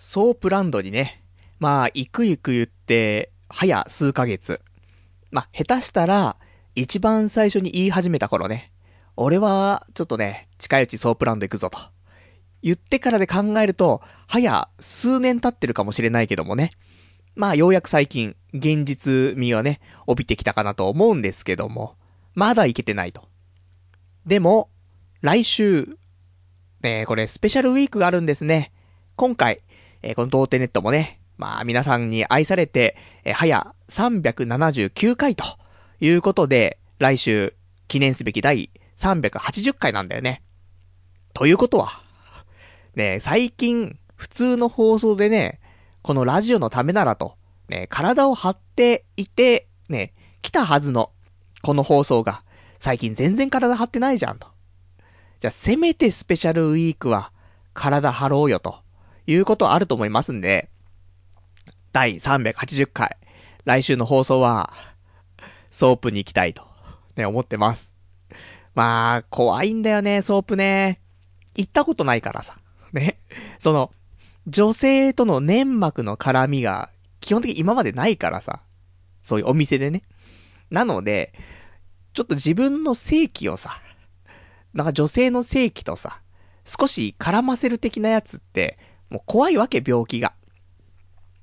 ソープランドにね、まあ、行く行く言って、早数ヶ月。まあ、下手したら、一番最初に言い始めた頃ね、俺は、ちょっとね、近いうちソープランド行くぞと。言ってからで考えると、早数年経ってるかもしれないけどもね。まあ、ようやく最近、現実味はね、帯びてきたかなと思うんですけども、まだ行けてないと。でも、来週、ねこれスペシャルウィークがあるんですね。今回、えー、この童貞ネットもね、まあ皆さんに愛されて、えー、早379回ということで、来週記念すべき第380回なんだよね。ということは、ね最近普通の放送でね、このラジオのためならと、ね、体を張っていて、ね、来たはずの、この放送が、最近全然体張ってないじゃんと。じゃあ、せめてスペシャルウィークは、体張ろうよと。いうことあると思いますんで、第380回、来週の放送は、ソープに行きたいと、ね、思ってます。まあ、怖いんだよね、ソープね。行ったことないからさ。ね。その、女性との粘膜の絡みが、基本的に今までないからさ。そういうお店でね。なので、ちょっと自分の正規をさ、なんか女性の正規とさ、少し絡ませる的なやつって、もう怖いわけ、病気が。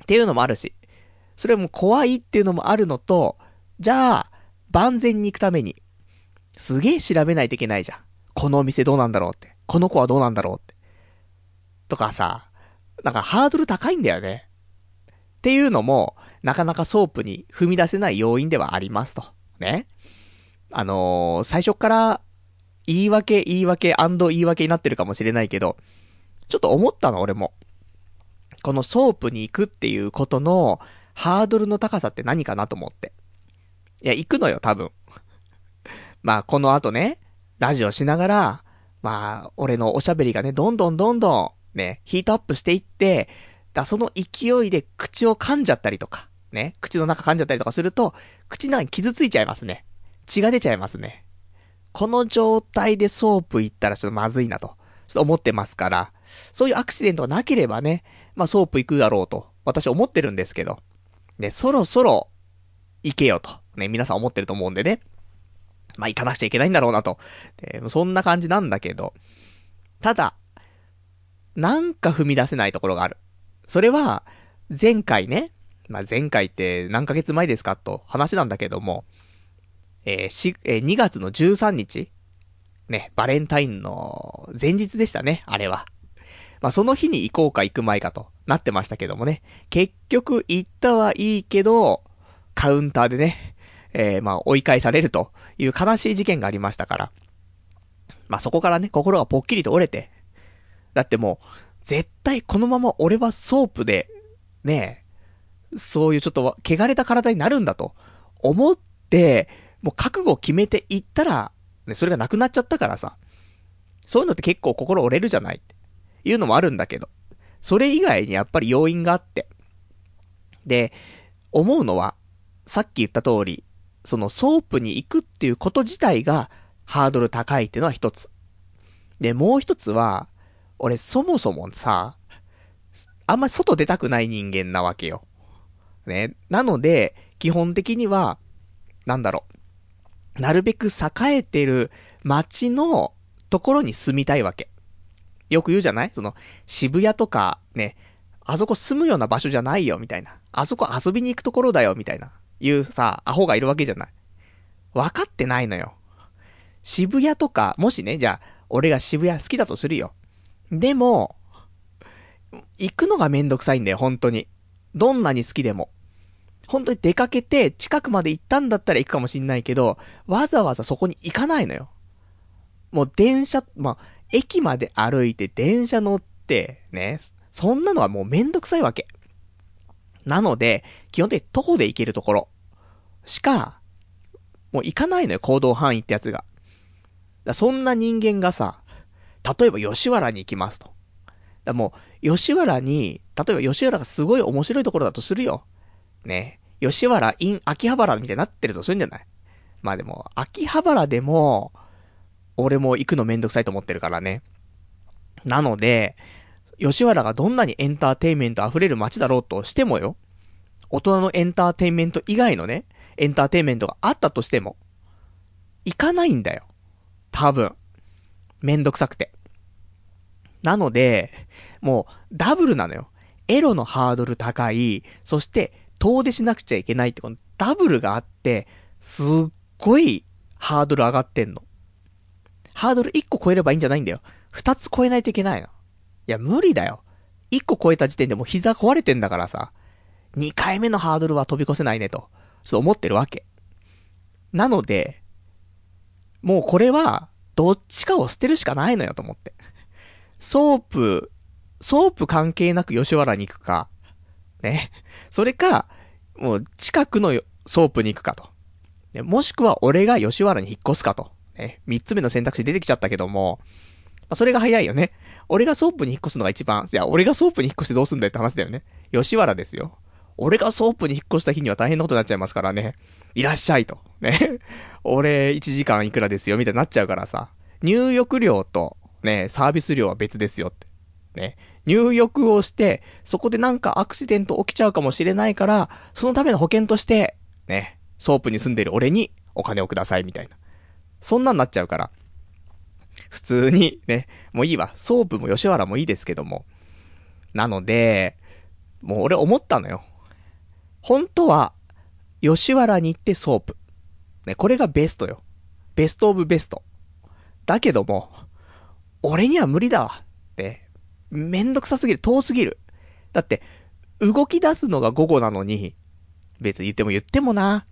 っていうのもあるし。それも怖いっていうのもあるのと、じゃあ、万全に行くために、すげえ調べないといけないじゃん。このお店どうなんだろうって。この子はどうなんだろうって。とかさ、なんかハードル高いんだよね。っていうのも、なかなかソープに踏み出せない要因ではありますと。ね。あのー、最初から言い訳、言い訳言い訳になってるかもしれないけど、ちょっと思ったの、俺も。このソープに行くっていうことの、ハードルの高さって何かなと思って。いや、行くのよ、多分。まあ、この後ね、ラジオしながら、まあ、俺のおしゃべりがね、どんどんどんどん、ね、ヒートアップしていって、だ、その勢いで口を噛んじゃったりとか、ね、口の中噛んじゃったりとかすると、口の中に傷ついちゃいますね。血が出ちゃいますね。この状態でソープ行ったらちょっとまずいなと、ちょっと思ってますから、そういうアクシデントがなければね、まあソープ行くだろうと、私は思ってるんですけど、ね、そろそろ、行けよと、ね、皆さん思ってると思うんでね。まあ行かなくちゃいけないんだろうなと。そんな感じなんだけど、ただ、なんか踏み出せないところがある。それは、前回ね、まあ前回って何ヶ月前ですかと話なんだけども、えー、し、えー、2月の13日ね、バレンタインの前日でしたね、あれは。まあ、その日に行こうか行く前かとなってましたけどもね。結局行ったはいいけど、カウンターでね、えー、まあ、追い返されるという悲しい事件がありましたから。まあ、そこからね、心がぽっきりと折れて。だってもう、絶対このまま俺はソープで、ねそういうちょっと、汚れた体になるんだと、思って、もう覚悟を決めていったら、ね、それがなくなっちゃったからさ。そういうのって結構心折れるじゃないいうのもあるんだけど。それ以外にやっぱり要因があって。で、思うのは、さっき言った通り、そのソープに行くっていうこと自体がハードル高いっていうのは一つ。で、もう一つは、俺そもそもさ、あんまり外出たくない人間なわけよ。ね。なので、基本的には、なんだろう。なるべく栄えてる街のところに住みたいわけ。よく言うじゃない？その、渋谷とか、ね、あそこ住むような場所じゃないよ、みたいな。あそこ遊びに行くところだよ、みたいな。いうさ、アホがいるわけじゃない。分かってないのよ。渋谷とか、もしね、じゃあ、俺が渋谷好きだとするよ。でも、行くのがめんどくさいんだよ、本当に。どんなに好きでも。本当に出かけて近くまで行ったんだったら行くかもしんないけど、わざわざそこに行かないのよ。もう電車、まあ、駅まで歩いて電車乗って、ね、そんなのはもうめんどくさいわけ。なので、基本的に徒歩で行けるところしか、もう行かないのよ、行動範囲ってやつが。だそんな人間がさ、例えば吉原に行きますと。だもう、吉原に、例えば吉原がすごい面白いところだとするよ。ね。吉原 in 秋葉原みたいになってるとするんじゃない？まあでも、秋葉原でも、俺も行くのめんどくさいと思ってるからね。なので、吉原がどんなにエンターテインメント溢れる街だろうとしてもよ、大人のエンターテインメント以外のね、エンターテインメントがあったとしても、行かないんだよ。多分。めんどくさくて。なので、もう、ダブルなのよ。エロのハードル高い、そして、遠出しなくちゃいけないって、このダブルがあって、すっごいハードル上がってんの。ハードル1個超えればいいんじゃないんだよ。2つ超えないといけないの。いや、無理だよ。1個超えた時点でもう膝壊れてんだからさ。2回目のハードルは飛び越せないねと、ちょっと思ってるわけ。なので、もうこれは、どっちかを捨てるしかないのよと思って。ソープ、ソープ関係なく吉原に行くか、ね。それか、もう近くのソープに行くかと。もしくは俺が吉原に引っ越すかと。ね。三つ目の選択肢出てきちゃったけども、まあ、それが早いよね。俺がソープに引っ越すのが一番、いや、俺がソープに引っ越してどうすんだよって話だよね。吉原ですよ。俺がソープに引っ越した日には大変なことになっちゃいますからね。いらっしゃいと。ね。俺1時間いくらですよ、みたいになっちゃうからさ。入浴料と、ね、サービス料は別ですよって。ね。入浴をして、そこでなんかアクシデント起きちゃうかもしれないから、そのための保険として、ね、ソープに住んでる俺にお金をくださいみたいな。そんなんなっちゃうから。普通に、ね、もういいわ。ソープも吉原もいいですけども。なので、もう俺思ったのよ。本当は、吉原に行ってソープ。ね、これがベストよ。ベストオブベスト。だけども、俺には無理だわ。って、めんどくさすぎる、遠すぎる。だって、動き出すのが午後なのに、別に言っても言ってもな。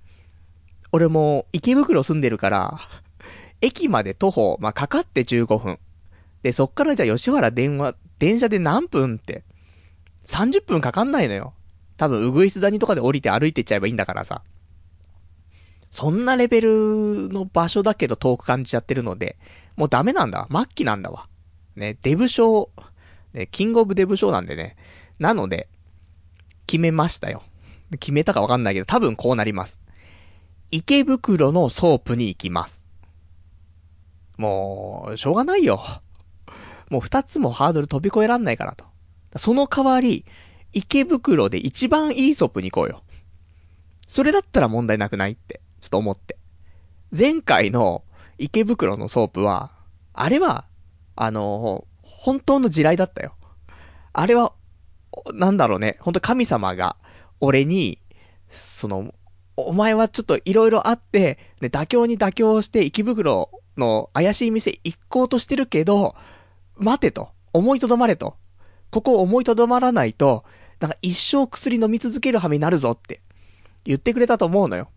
俺も池袋住んでるから、駅まで徒歩、まあ、かかって15分。で、そっからじゃあ吉原電話、電車で何分って、30分かかんないのよ。多分、うぐいす谷とかで降りて歩いてっちゃえばいいんだからさ。そんなレベルの場所だけど遠く感じちゃってるので、もうダメなんだ。末期なんだわ。ね、デブ賞、ね、キングオブデブ賞なんでね。なので、決めましたよ。決めたかわかんないけど、多分こうなります。池袋のソープに行きます。もう、しょうがないよ。もう二つもハードル飛び越えらんないからと。その代わり、池袋で一番いいソープに行こうよ。それだったら問題なくないって、ちょっと思って。前回の池袋のソープは、あれは、あの、本当の地雷だったよ。あれは、なんだろうね、本当神様が、俺に、その、お前はちょっと色々あって、ね、妥協に妥協して池袋の怪しい店行こうとしてるけど、待てと。思いとどまれと。ここを思いとどまらないと、なんか一生薬飲み続ける羽目になるぞって言ってくれたと思うのよ。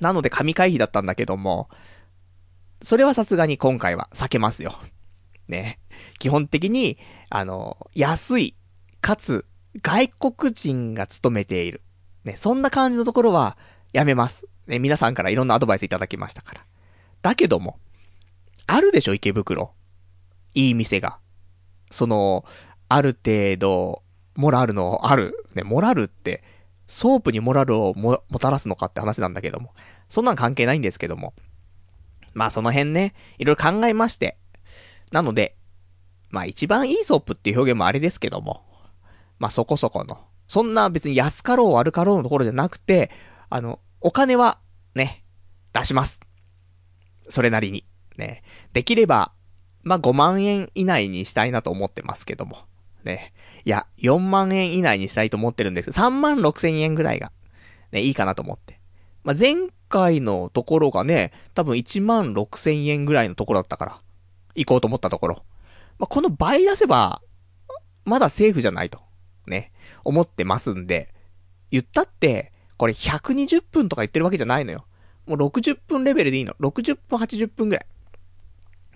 なので神回避だったんだけども、それはさすがに今回は避けますよ。ね。基本的に、あの、安い、かつ、外国人が勤めている。ね、そんな感じのところは、やめます。ね、皆さんからいろんなアドバイスいただきましたから。だけども、あるでしょ、池袋。いい店が。その、ある程度、モラルのある、ね、モラルって、ソープにモラルをも、もたらすのかって話なんだけども。そんなん関係ないんですけども。まあその辺ね、いろいろ考えまして。なので、まあ一番いいソープっていう表現もあれですけども。まあそこそこの。そんな別に安かろう悪かろうのところじゃなくて、あの、お金は、ね、出します。それなりに。ね。できれば、まあ5万円以内にしたいなと思ってますけども。ね。いや、4万円以内にしたいと思ってるんです。3万6千円ぐらいが、ね、いいかなと思って。まあ、前回のところがね、多分1万6千円ぐらいのところだったから、行こうと思ったところ。まあ、この倍出せば、まだセーフじゃないと、ね、思ってますんで、言ったって、これ120分とか言ってるわけじゃないのよ。もう60分レベルでいいの。60分、80分ぐらい。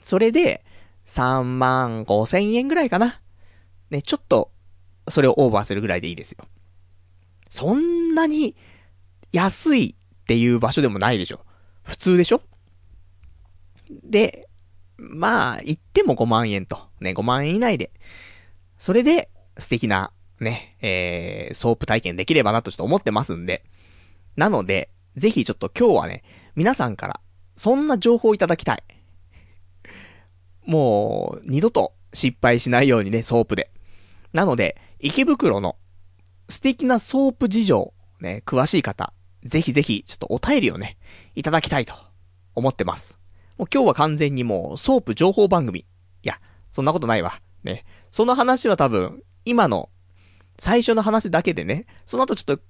それで、3万5千円ぐらいかな。ね、ちょっと、それをオーバーするぐらいでいいですよ。そんなに、安いっていう場所でもないでしょ。普通でしょで、まあ、言っても5万円と。ね、5万円以内で。それで、素敵な、ね、えー、ソープ体験できればなとちょっと思ってますんで。なので、ぜひちょっと今日はね、皆さんから、そんな情報をいただきたい。もう、二度と失敗しないようにね、ソープで。なので、池袋の素敵なソープ事情、ね、詳しい方、ぜひぜひ、ちょっとお便りをね、いただきたいと思ってます。もう今日は完全にもうソープ情報番組。いや、そんなことないわ。ね。その話は多分、今の最初の話だけでね、その後ちょっと、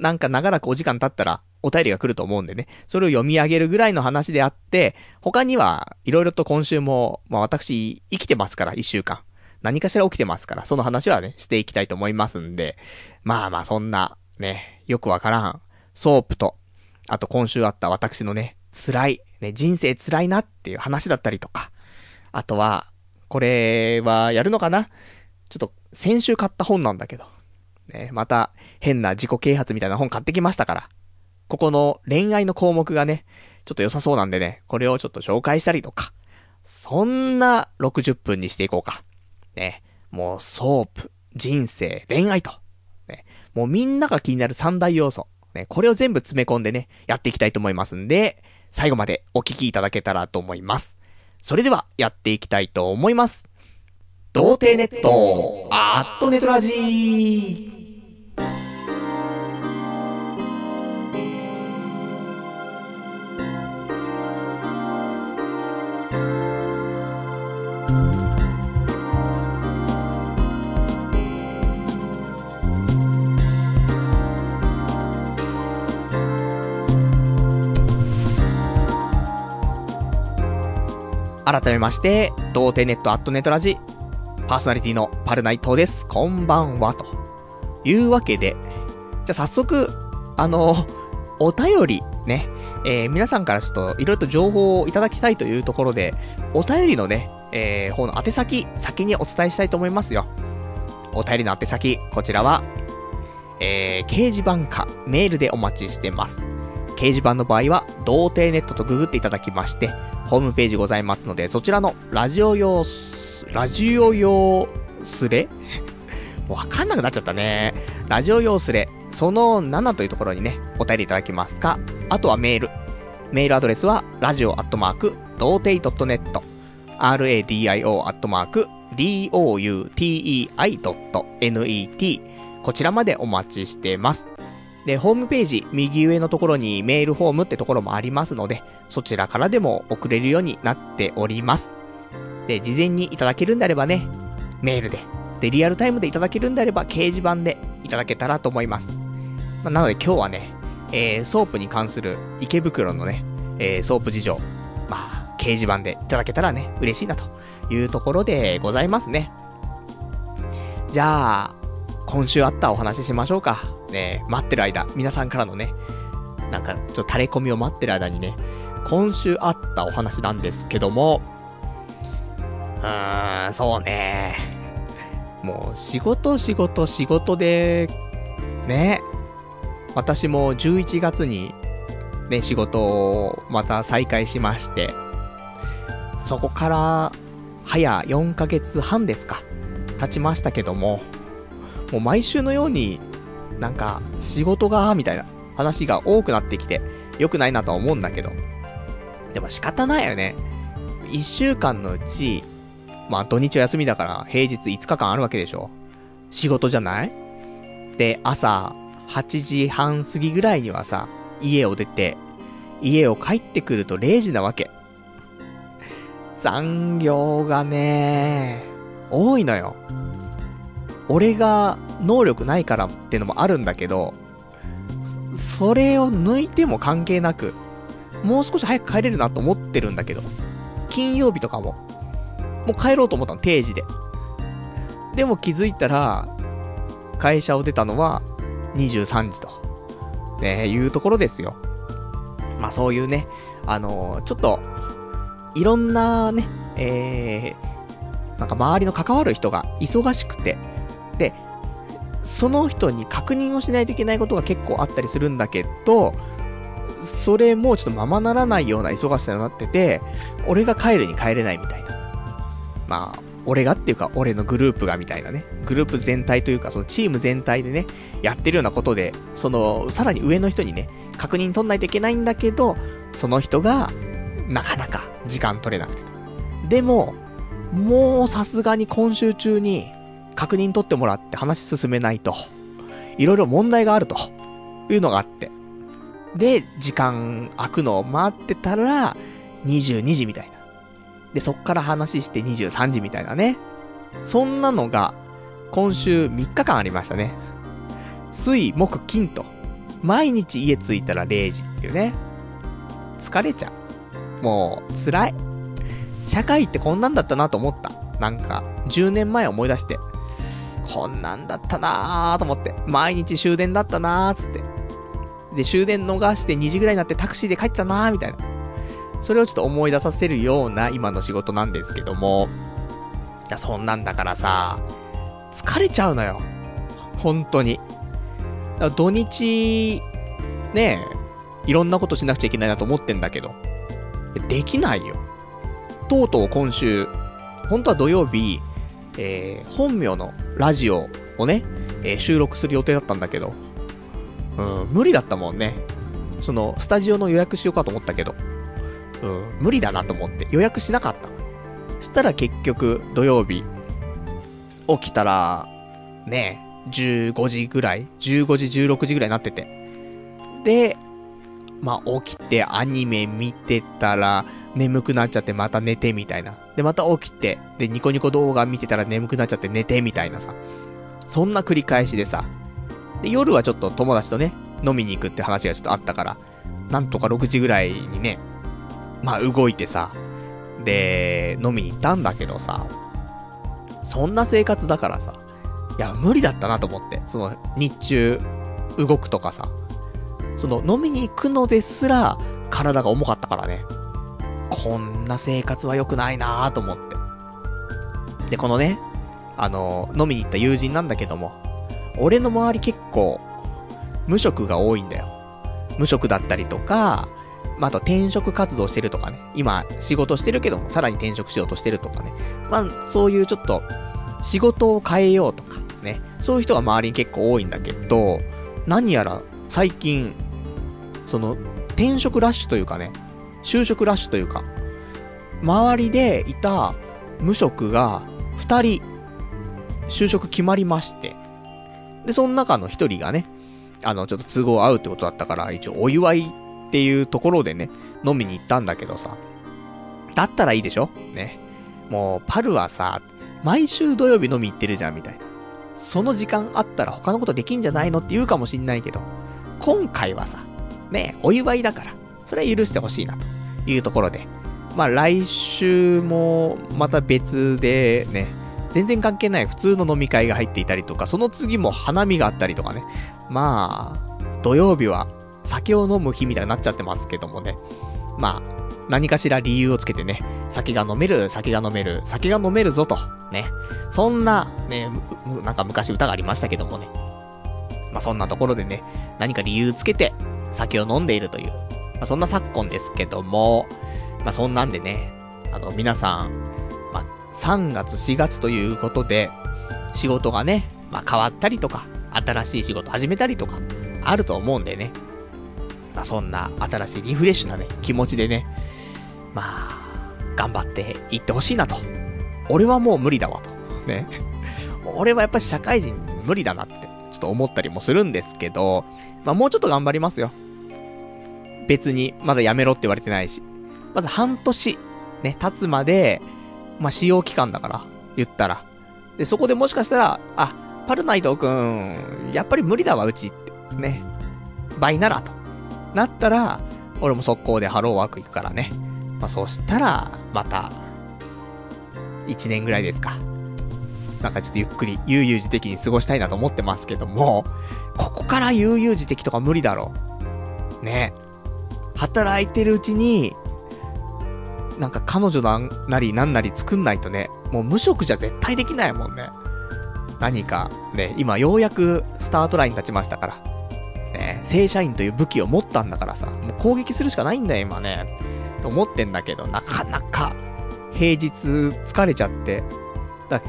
なんか長らくお時間経ったら、お便りが来ると思うんでね、それを読み上げるぐらいの話であって、他には、いろいろと今週も、まあ私、生きてますから、一週間。何かしら起きてますから、その話はね、していきたいと思いますんで、まあまあそんな、ね、よくわからん、ソープと、あと今週あった私のね、辛い、ね、人生辛いなっていう話だったりとか、あとは、これはやるのかな？ちょっと、先週買った本なんだけど、ね、また、変な自己啓発みたいな本買ってきましたから、ここの恋愛の項目がね、ちょっと良さそうなんでね、これをちょっと紹介したりとか、そんな60分にしていこうか。ね、もうソープ、人生、恋愛と。ね、もうみんなが気になる三大要素。ね、これを全部詰め込んでね、やっていきたいと思いますんで、最後までお聞きいただけたらと思います。それでは、やっていきたいと思います。童貞ネット、アットねとらじ。改めまして、童貞ネットアットネットラジ、パーソナリティのパルナイトです。こんばんは、というわけで、じゃあ早速、あの、お便り、ね、えー、皆さんからちょっといろいろと情報をいただきたいというところで、お便りのね、えー、方の宛先、先にお伝えしたいと思いますよ。お便りの宛先、こちらは、えー、掲示板か、メールでお待ちしてます。掲示板の場合は、童貞ネットとググっていただきまして、ホームページございますので、そちらのラジオ用、ラジオ用スレ もうわかんなくなっちゃったね。ラジオ用スレ、その7というところにね、お便りいただけますか？あとはメール。メールアドレスは、ラジオアットマーク、童貞 .net、radio アットマーク、doutei.net、こちらまでお待ちしてます。で、ホームページ、右上のところにメールフォームってところもありますので、そちらからでも送れるようになっております。で、事前にいただけるんであればね、メールで。で、リアルタイムでいただけるんであれば、掲示板でいただけたらと思います。まあ、なので今日はね、えー、ソープに関する池袋のね、えー、ソープ事情、まあ、掲示板でいただけたらね、嬉しいなというところでございますね。じゃあ、今週あったお話ししましょうか。ね、待ってる間、皆さんからのね、なんか、ちょっと垂れ込みを待ってる間にね、今週あったお話なんですけども、うーん、そうね。もう、仕事、仕事、仕事で、ね。私も11月に、ね、仕事をまた再開しまして、そこから、早4ヶ月半ですか、経ちましたけども、もう毎週のように、なんか、仕事が、みたいな話が多くなってきて、良くないなとは思うんだけど。でも仕方ないよね。一週間のうち、まあ土日は休みだから平日5日間あるわけでしょ。仕事じゃない？で、朝8時半過ぎぐらいにはさ、家を出て、家を帰ってくると0時なわけ。残業がね、多いのよ。俺が能力ないからってのもあるんだけど、それを抜いても関係なく、もう少し早く帰れるなと思ってるんだけど、金曜日とかも、もう帰ろうと思ったの、定時で。でも気づいたら、会社を出たのは23時と、ね、いうところですよ。まあそういうね、あのー、ちょっと、いろんなね、えー、なんか周りの関わる人が忙しくて、その人に確認をしないといけないことが結構あったりするんだけど、それもちょっとままならないような忙しさになってて、俺が帰るに帰れないみたいな。まあ、俺がっていうか、俺のグループがみたいなね。グループ全体というか、そのチーム全体でね、やってるようなことで、その、さらに上の人にね、確認取んないといけないんだけど、その人が、なかなか時間取れなくてと。でも、もうさすがに今週中に、確認取ってもらって話進めないと、いろいろ問題があると、いうのがあって。で、時間空くのを待ってたら、22時みたいな。で、そっから話して23時みたいなね。そんなのが、今週3日間ありましたね。水、木、金と。毎日家着いたら0時っていうね。疲れちゃう。もう、辛い。社会ってこんなんだったなと思った。なんか、10年前思い出して。こんなんだったなーと思って。毎日終電だったなーつって。で、終電逃して2時ぐらいになってタクシーで帰ってたなーみたいな。それをちょっと思い出させるような今の仕事なんですけども。いや、そんなんだからさ、疲れちゃうのよ。本当に。土日、ねえ、いろんなことしなくちゃいけないなと思ってんだけど、できないよ。とうとう今週、本当は土曜日、えー、本名のラジオをね、えー、収録する予定だったんだけど、うん、無理だったもんね。その、スタジオの予約しようかと思ったけど、うん、無理だなと思って予約しなかった。そしたら結局、土曜日、起きたら、ね15時ぐらい ?15 時、16時ぐらいになってて。で、まあ、起きてアニメ見てたら、眠くなっちゃってまた寝てみたいな。で、また起きて、で、ニコニコ動画見てたら眠くなっちゃって寝てみたいなさ。そんな繰り返しでさ。で、夜はちょっと友達とね、飲みに行くって話がちょっとあったから、なんとか6時ぐらいにね、まあ動いてさ、で、飲みに行ったんだけどさ、そんな生活だからさ、いや、無理だったなと思って。その、日中、動くとかさ。その、飲みに行くのですら、体が重かったからね。こんな生活は良くないなぁと思って。で、このね、あの、飲みに行った友人なんだけども、俺の周り結構、無職が多いんだよ。無職だったりとか、まあ、と転職活動してるとかね。今、仕事してるけども、さらに転職しようとしてるとかね。まあ、そういうちょっと、仕事を変えようとか、ね。そういう人が周りに結構多いんだけど、何やら最近、その、転職ラッシュというかね、就職ラッシュというか、周りでいた無職が2人、就職決まりまして、で、その中の1人がね、あの、ちょっと都合合うってことだったから、一応お祝いっていうところでね、飲みに行ったんだけどさ、だったらいいでしょ？ね。もう、パルはさ、毎週土曜日飲み行ってるじゃん、みたいな。その時間あったら他のことできんじゃないの？って言うかもしんないけど、今回はさ、ね、お祝いだから、それは許してほしいな、というところで。まあ来週もまた別でね、全然関係ない普通の飲み会が入っていたりとか、その次も花見があったりとかね。まあ、土曜日は酒を飲む日みたいになっちゃってますけどもね。まあ、何かしら理由をつけてね、酒が飲める、酒が飲める、酒が飲めるぞと、ね。そんな、ね、なんか昔歌がありましたけどもね。まあそんなところでね、何か理由つけて酒を飲んでいるという、まあそんな昨今ですけども、まあそんなんでね、あの皆さん、まあ3月4月ということで、仕事がね、まあ変わったりとか、新しい仕事始めたりとか、あると思うんでね。まあそんな新しいリフレッシュなね、気持ちでね、まあ、頑張っていってほしいなと。俺はもう無理だわと。ね。俺はやっぱり社会人無理だなって、ちょっと思ったりもするんですけど、まあもうちょっと頑張りますよ。別に、まだやめろって言われてないし。まず半年、ね、経つまで、まあ使用期間だから、言ったら。で、そこでもしかしたら、あ、パルナイトくん、やっぱり無理だわ、うちって。ね。倍ならと。なったら、俺も速攻でハローワーク行くからね。まあ、そしたら、また、1年ぐらいですか。なんかちょっとゆっくり、悠々自適に過ごしたいなと思ってますけども、ここから悠々自適とか無理だろう。ね。働いてるうちに、なんか彼女なりなんなり作んないとね、もう無職じゃ絶対できないもんね。何か、ね、今ようやくスタートライン立ちましたから。ね、正社員という武器を持ったんだからさ、もう攻撃するしかないんだよ、今ね。と思ってんだけど、なかなか、平日疲れちゃって。だ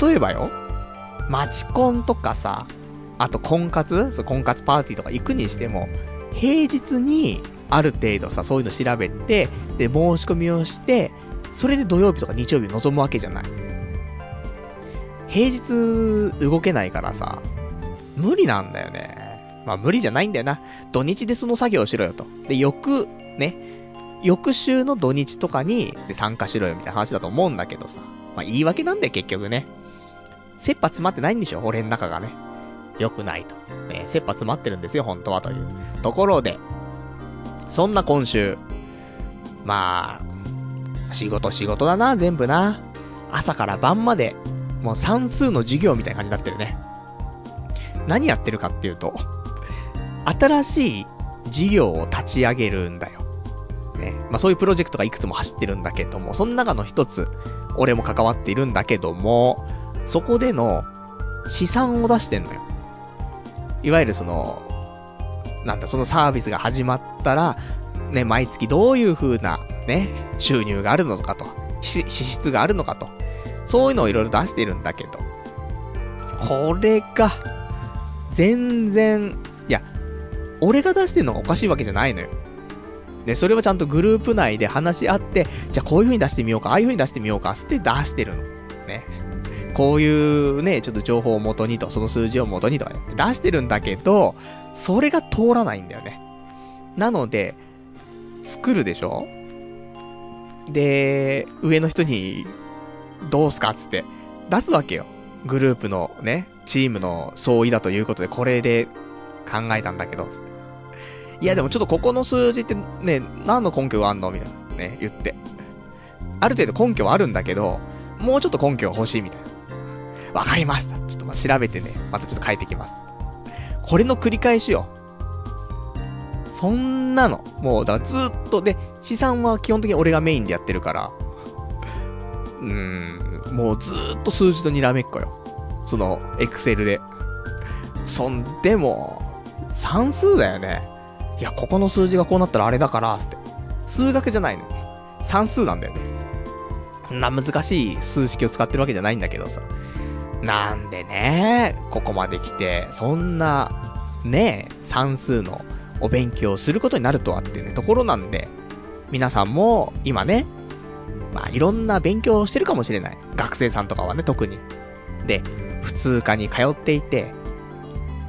例えばよ、マチコンとかさ、あと婚活？そう、婚活パーティーとか行くにしても、平日にある程度さ、そういうの調べて、で、申し込みをして、それで土曜日とか日曜日臨むわけじゃない。平日動けないからさ、無理なんだよね。まあ無理じゃないんだよな。土日でその作業をしろよと。で、翌、ね、翌週の土日とかに参加しろよみたいな話だと思うんだけどさ。まあ言い訳なんだよ結局ね。切羽詰まってないんでしょ俺の中がね。良くないと。ね、切羽詰まってるんですよ、本当はという。ところで、そんな今週、まあ、仕事仕事だな、全部な。朝から晩まで、もう算数の授業みたいな感じになってるね。何やってるかっていうと、新しい事業を立ち上げるんだよ。ね。まあそういうプロジェクトがいくつも走ってるんだけども、その中の一つ、俺も関わっているんだけども、そこでの資産を出してんのよ。いわゆるその、なんだ、そのサービスが始まったら、ね、毎月どういう風な、ね、収入があるのかと、支出があるのかと、そういうのをいろいろ出してるんだけど、これが、全然、いや、俺が出してるのがおかしいわけじゃないのよ。ね、それはちゃんとグループ内で話し合って、じゃあこういう風に出してみようか、ああいう風に出してみようか、つって出してるの。ね。こういうね、ちょっと情報を元にと、その数字を元にとか、ね、出してるんだけど、それが通らないんだよね。なので、作るでしょ？で、上の人に、どうすかつって、出すわけよ。グループのね、チームの総意だということで、これで考えたんだけど、いやでもちょっとここの数字ってね、何の根拠があんの？みたいな。ね、言って。ある程度根拠はあるんだけど、もうちょっと根拠が欲しいみたいな。わかりました。ちょっとま調べてね、またちょっと書いてきます。これの繰り返しよ。そんなの、もう、だずっと、で、資産は基本的に俺がメインでやってるから、うーん、もうずっと数字とにらめっこよ。その、エクセルで。そんでも、算数だよね。いや、ここの数字がこうなったらあれだから、つって。数学じゃないの。算数なんだよね。こんな難しい数式を使ってるわけじゃないんだけどさ。なんでね、ここまで来て、そんな、ね、算数のお勉強をすることになるとはっていうね、ところなんで、皆さんも今ね、まあいろんな勉強をしてるかもしれない。学生さんとかはね、特に。で、普通科に通っていて、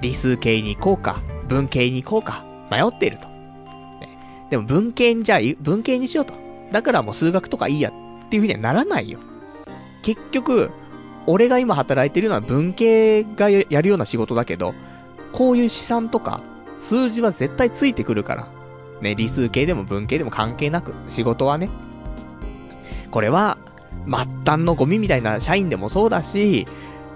理数系に行こうか、文系に行こうか、迷っていると。ね、でも文系にじゃあ、文系にしようと。だからもう数学とかいいやっていうふうにはならないよ。結局、俺が今働いてるのは文系がやるような仕事だけど、こういう資産とか、数字は絶対ついてくるから。ね、理数系でも文系でも関係なく、仕事はね。これは、末端のゴミみたいな社員でもそうだし、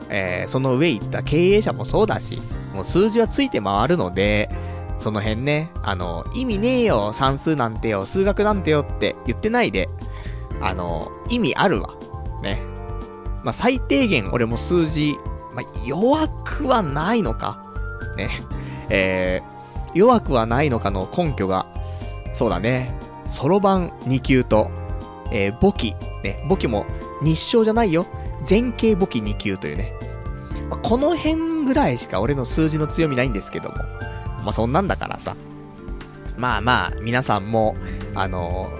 えー、その上行った経営者もそうだし、もう数字はついて回るので、その辺ね、あの、意味ねえよ、算数なんてよ、数学なんてよって言ってないで、あの、意味あるわ。ね。まあ、最低限俺も数字、まあ、弱くはないのか。ね。えー、弱くはないのかの根拠が、そうだね。そろばん2級と、えー、簿記。ね。簿記も日照じゃないよ。前傾簿記2級というね。まあ、この辺ぐらいしか俺の数字の強みないんですけども。まあ、そんなんだからさ。まあまあ、皆さんも、あの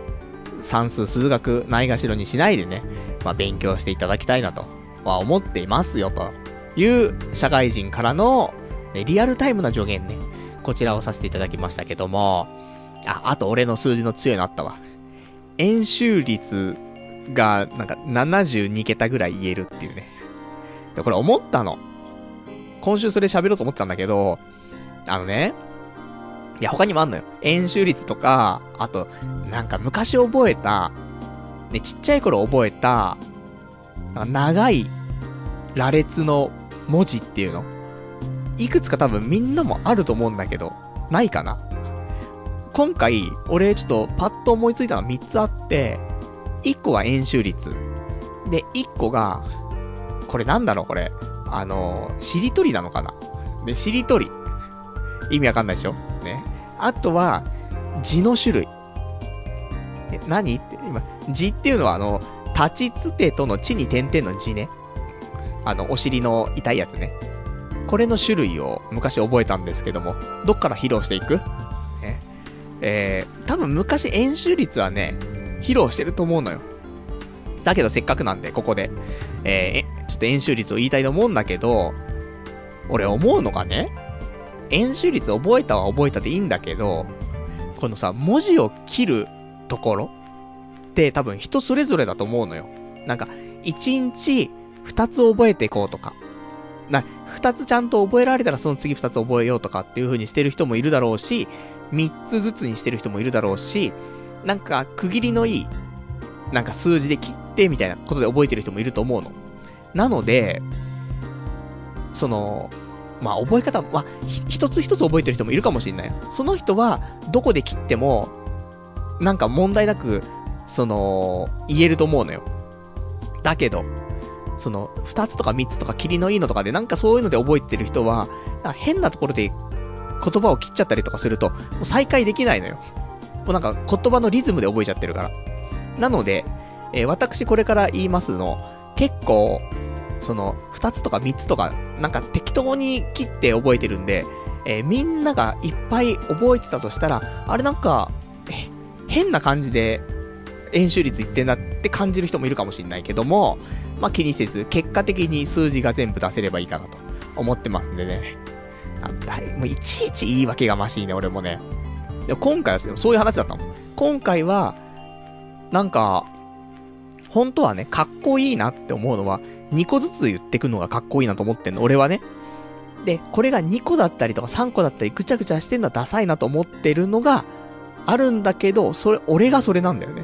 ー、算数、数学、ないがしろにしないでね、まあ、勉強していただきたいなとは思っていますよ、という社会人からの、ね、リアルタイムな助言ね、こちらをさせていただきましたけども、あ、あと俺の数字の強いのあったわ。円周率が、なんか72桁ぐらい言えるっていうね。で、これ思ったの。今週それ喋ろうと思ってたんだけど、あのね、いや、他にもあんのよ。円周率とか、あと、なんか昔覚えた、ね、ちっちゃい頃覚えた、長い羅列の文字っていうの？いくつか多分みんなもあると思うんだけど、ないかな？今回、俺ちょっとパッと思いついたのは3つあって、1個が円周率。で、1個が、これなんだろうこれ？あの、しりとりなのかな？で、しりとり。意味わかんないでしょ？ね。あとは、字の種類。え、何？って、今、字っていうのはあの、立ちつてとの地に点々の字ね。あの、お尻の痛いやつね。これの種類を昔覚えたんですけども、どっから披露していく？ね。えー、多分昔演習率はね、披露してると思うのよ。だけどせっかくなんで、ここで、えー、ちょっと演習率を言いたいと思うんだけど、俺思うのがね、演習率覚えたは覚えたでいいんだけど、このさ、文字を切るところって多分人それぞれだと思うのよ。なんか、1日2つ覚えていこうとか。な、2つちゃんと覚えられたらその次2つ覚えようとかっていう風にしてる人もいるだろうし、3つずつにしてる人もいるだろうし、なんか区切りのいい、なんか数字で切ってみたいなことで覚えてる人もいると思うの。なので、その、まあ覚え方は、一つ一つ覚えてる人もいるかもしれない。その人は、どこで切っても、なんか問題なく、その、言えると思うのよ。だけど、その、二つとか三つとか切りのいいのとかで、なんかそういうので覚えてる人は、変なところで言葉を切っちゃったりとかすると、もう再開できないのよ。もうなんか言葉のリズムで覚えちゃってるから。なので、えー、私これから言いますの、結構、その、二つとか三つとか、なんか適当に切って覚えてるんで、えー、みんながいっぱい覚えてたとしたら、あれなんか、変な感じで、演習率いってんだって感じる人もいるかもしれないけども、まあ、気にせず、結果的に数字が全部出せればいいかなと思ってますんでね。もういちいち言い訳がましいね、俺もね。でも今回はそういう話だったの。今回は、なんか、本当はね、かっこいいなって思うのは、2個ずつ言ってくのがかっこいいなと思ってんの、俺はね。で、これが2個だったりとか3個だったりぐちゃぐちゃしてんのはダサいなと思ってるのがあるんだけど、それ、俺がそれなんだよね。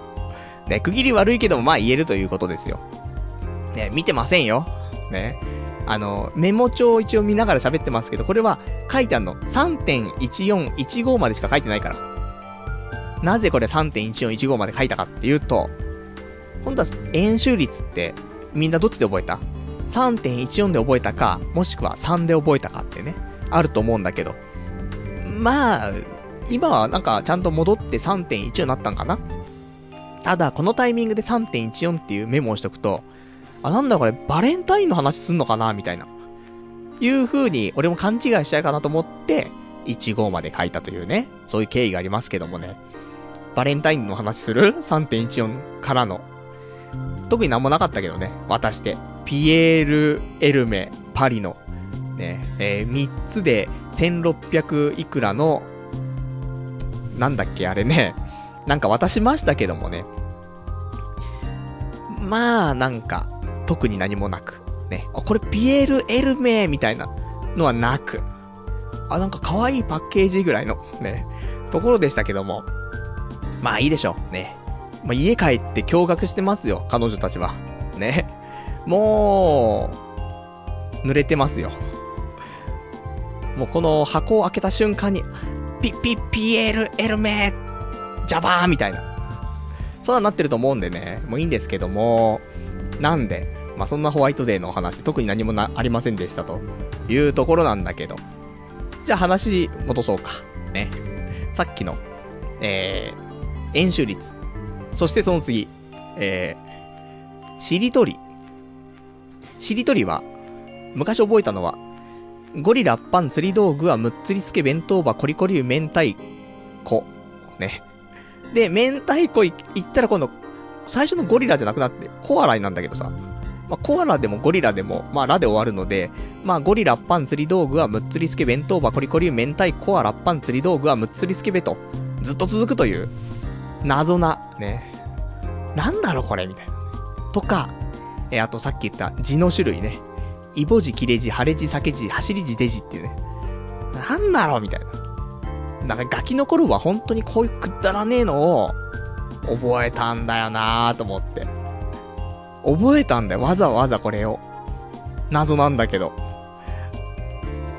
ね、区切り悪いけどもまあ言えるということですよ。ね、見てませんよ。ね。あの、メモ帳を一応見ながら喋ってますけど、これは書いてあるの。3.1415までしか書いてないから。なぜこれ3.1415まで書いたかっていうと、本当は演習率ってみんなどっちで覚えた ?3.14 で覚えたか、もしくは3で覚えたかってね、あると思うんだけど。まあ、今はなんかちゃんと戻って3.14になったんかな？ただ、このタイミングで3.14っていうメモをしとくと、あ、なんだこれ、バレンタインの話すんのかなみたいな。いう風に、俺も勘違いしちゃうかなと思って、15まで書いたというね、そういう経緯がありますけどもね。バレンタインの話する ?3.14 からの。特になんもなかったけどね、渡して。ピエール・エルメ、パリの、ね、えー、3つで1600いくらの、なんだっけ、あれね、なんか渡しましたけどもね。まあ、なんか、特に何もなく。ね。あ、これピエール・エルメみたいなのはなく。あ、なんか可愛いパッケージぐらいの、ね、ところでしたけども。まあいいでしょう。ね。まあ、家帰って驚愕してますよ、彼女たちは。ね。もう、濡れてますよ。もうこの箱を開けた瞬間に、ピッピッピエール・エルメージャバーみたいな。そんなになってると思うんでね、もういいんですけども、なんで、まあ、そんなホワイトデーのお話、特に何もな、ありませんでしたというところなんだけど。じゃあ話戻そうか。ね。さっきの、えー、演習率。そしてその次、えー、しりとり。しりとりは、昔覚えたのは、ゴリラッパン釣り道具はむっつりすけ弁当場コリコリ明太子。ね。で、明太子いったら今度、最初のゴリラじゃなくなって、コアラになんだけどさ。まあ、コアラでもゴリラでも、まあ、ラで終わるので、まあ、ゴリラパン釣り道具はむっつりすけ弁当箱リコリ明太コアラパン釣り道具はむっつりすけべと、ずっと続くという、謎な、ね。なんだろこれみたいな。とか、えあとさっき言った字の種類ね。イボ字、切れ字、晴れ字、酒字、走り字、デ字っていうね。なんだろうみたいな。なんかガキの頃は本当にこういうくだらねえのを覚えたんだよなーと思って。覚えたんだよ、わざわざこれを。謎なんだけど。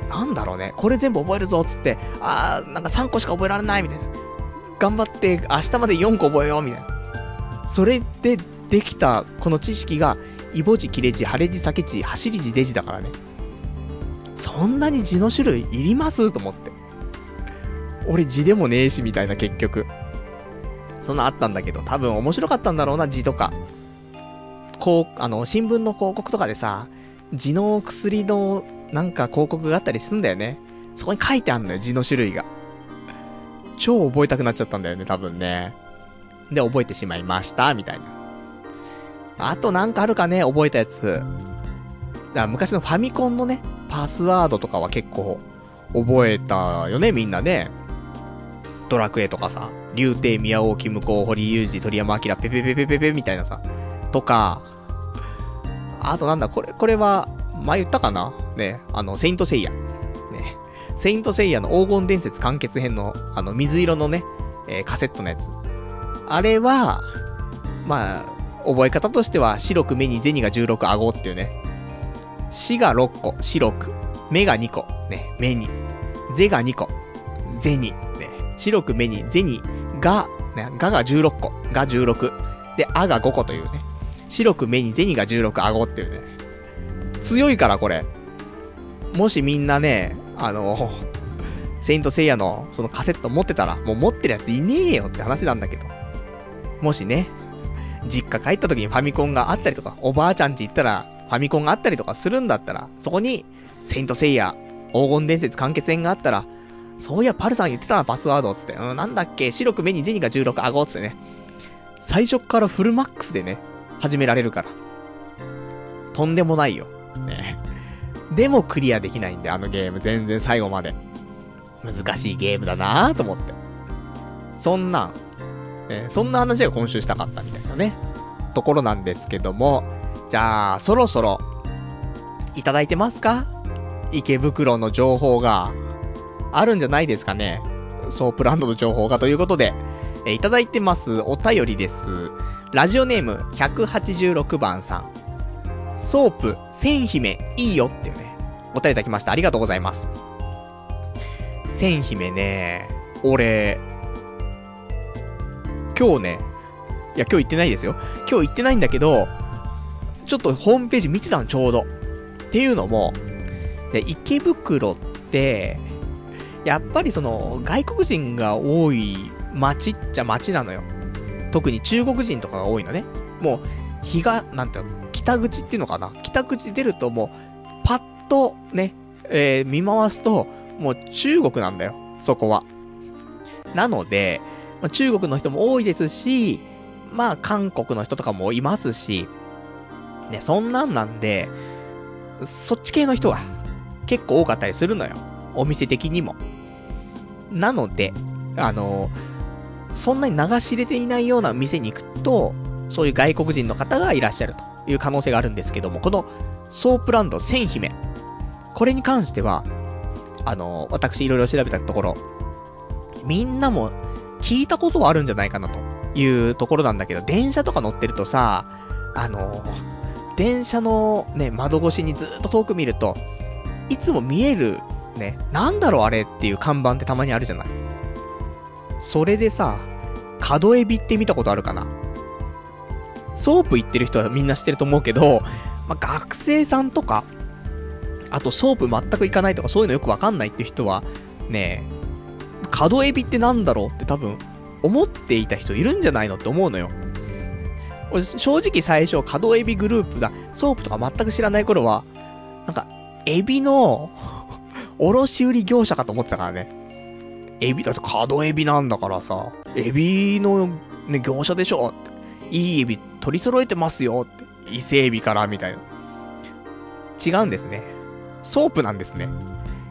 なんだろうね。これ全部覚えるぞっ、つって。あー、なんか3個しか覚えられない、みたいな。頑張って、明日まで4個覚えよう、みたいな。それでできた、この知識が、イボ字、切れ字、晴れ字、酒字、走り字、デジだからね。そんなに字の種類いります？と思って。俺字でもねえし、みたいな結局。そんなあったんだけど、多分面白かったんだろうな、字とか。こう、あの、新聞の広告とかでさ、字の薬のなんか広告があったりすんだよね。そこに書いてあんのよ、字の種類が。超覚えたくなっちゃったんだよね、多分ね。で、覚えてしまいました、みたいな。あとなんかあるかね、覚えたやつ。だから昔のファミコンのね、パスワードとかは結構覚えたよね、みんなね。ドラクエとかさ、竜帝、宮尾、向こう、堀裕二、鳥山明、ペペペペペペみたいなさ、とか、あとなんだ、これ、これは、前言ったかな？ね、あの、セイントセイヤ。ね、セイントセイヤの黄金伝説完結編の、あの、水色のね、えー、カセットのやつ。あれは、まあ、覚え方としては、白く目に銭が16顎っていうね。死が6個、白く。目が2個、ね、目に。ゼが2個、銭。ね、白く目に銭が、ね、がが16個、が16。で、あが5個というね。白く目に銭が16顎っていうね。強いからこれ。もしみんなね、あの、セイントセイヤのそのカセット持ってたら、もう持ってるやついねえよって話なんだけど。もしね、実家帰った時にファミコンがあったりとか、おばあちゃんち行ったらファミコンがあったりとかするんだったら、そこに、セイントセイヤ、黄金伝説完結編があったら、そういや、パルさん言ってたな、パスワード、つって。うん、なんだっけ、白く目に銭が16、顎、つってね。最初からフルマックスでね、始められるから。とんでもないよ。ね。でもクリアできないんで、あのゲーム、全然最後まで。難しいゲームだなぁと思って。そんなん、ね、そんな話が今週したかったみたいなね、ところなんですけども、じゃあ、そろそろ、いただいてますか？池袋の情報が、あるんじゃないですかね。ソープランドの情報がということで、えいただいてます。お便りです。ラジオネーム186番さん。ソープ、千姫、いいよっていうね、お便りいただきました。ありがとうございます。千姫ね、俺、今日ね、いや、今日行ってないですよ。今日行ってないんだけど、ちょっとホームページ見てたの、ちょうど。っていうのも、で池袋って、やっぱりその、外国人が多い街っちゃ街なのよ。特に中国人とかが多いのね。もう、日が、なんていうの、北口っていうのかな北口出るともう、パッとね、えー、見回すと、もう中国なんだよ。そこは。なので、まあ、中国の人も多いですし、まあ韓国の人とかもいますし、ね、そんなんなんで、そっち系の人が結構多かったりするのよ。お店的にも。なので、あのそんなに名が知れていないような店に行くと、そういう外国人の方がいらっしゃるという可能性があるんですけども、このソープランド千姫。これに関しては、あの私いろいろ調べたところ、みんなも聞いたことはあるんじゃないかなというところなんだけど、電車とか乗ってるとさ、あの電車のね、窓越しにずっと遠く見ると、いつも見える、ね、なんだろうあれっていう看板ってたまにあるじゃない？それでさ、角海老って見たことあるかな？ソープ行ってる人はみんな知ってると思うけど、まあ、学生さんとか、あとソープ全く行かないとかそういうのよくわかんないって人は、ねえ、角エビってなんだろうって多分、思っていた人いるんじゃないのって思うのよ。正直最初、角エビグループだ、ソープとか全く知らない頃は、なんか、エビの卸売業者かと思ってたからね。エビだと角エビなんだからさ、エビのね、業者でしょって。いいエビ取り揃えてますよって。伊勢エビからみたいな。違うんですね。ソープなんですね。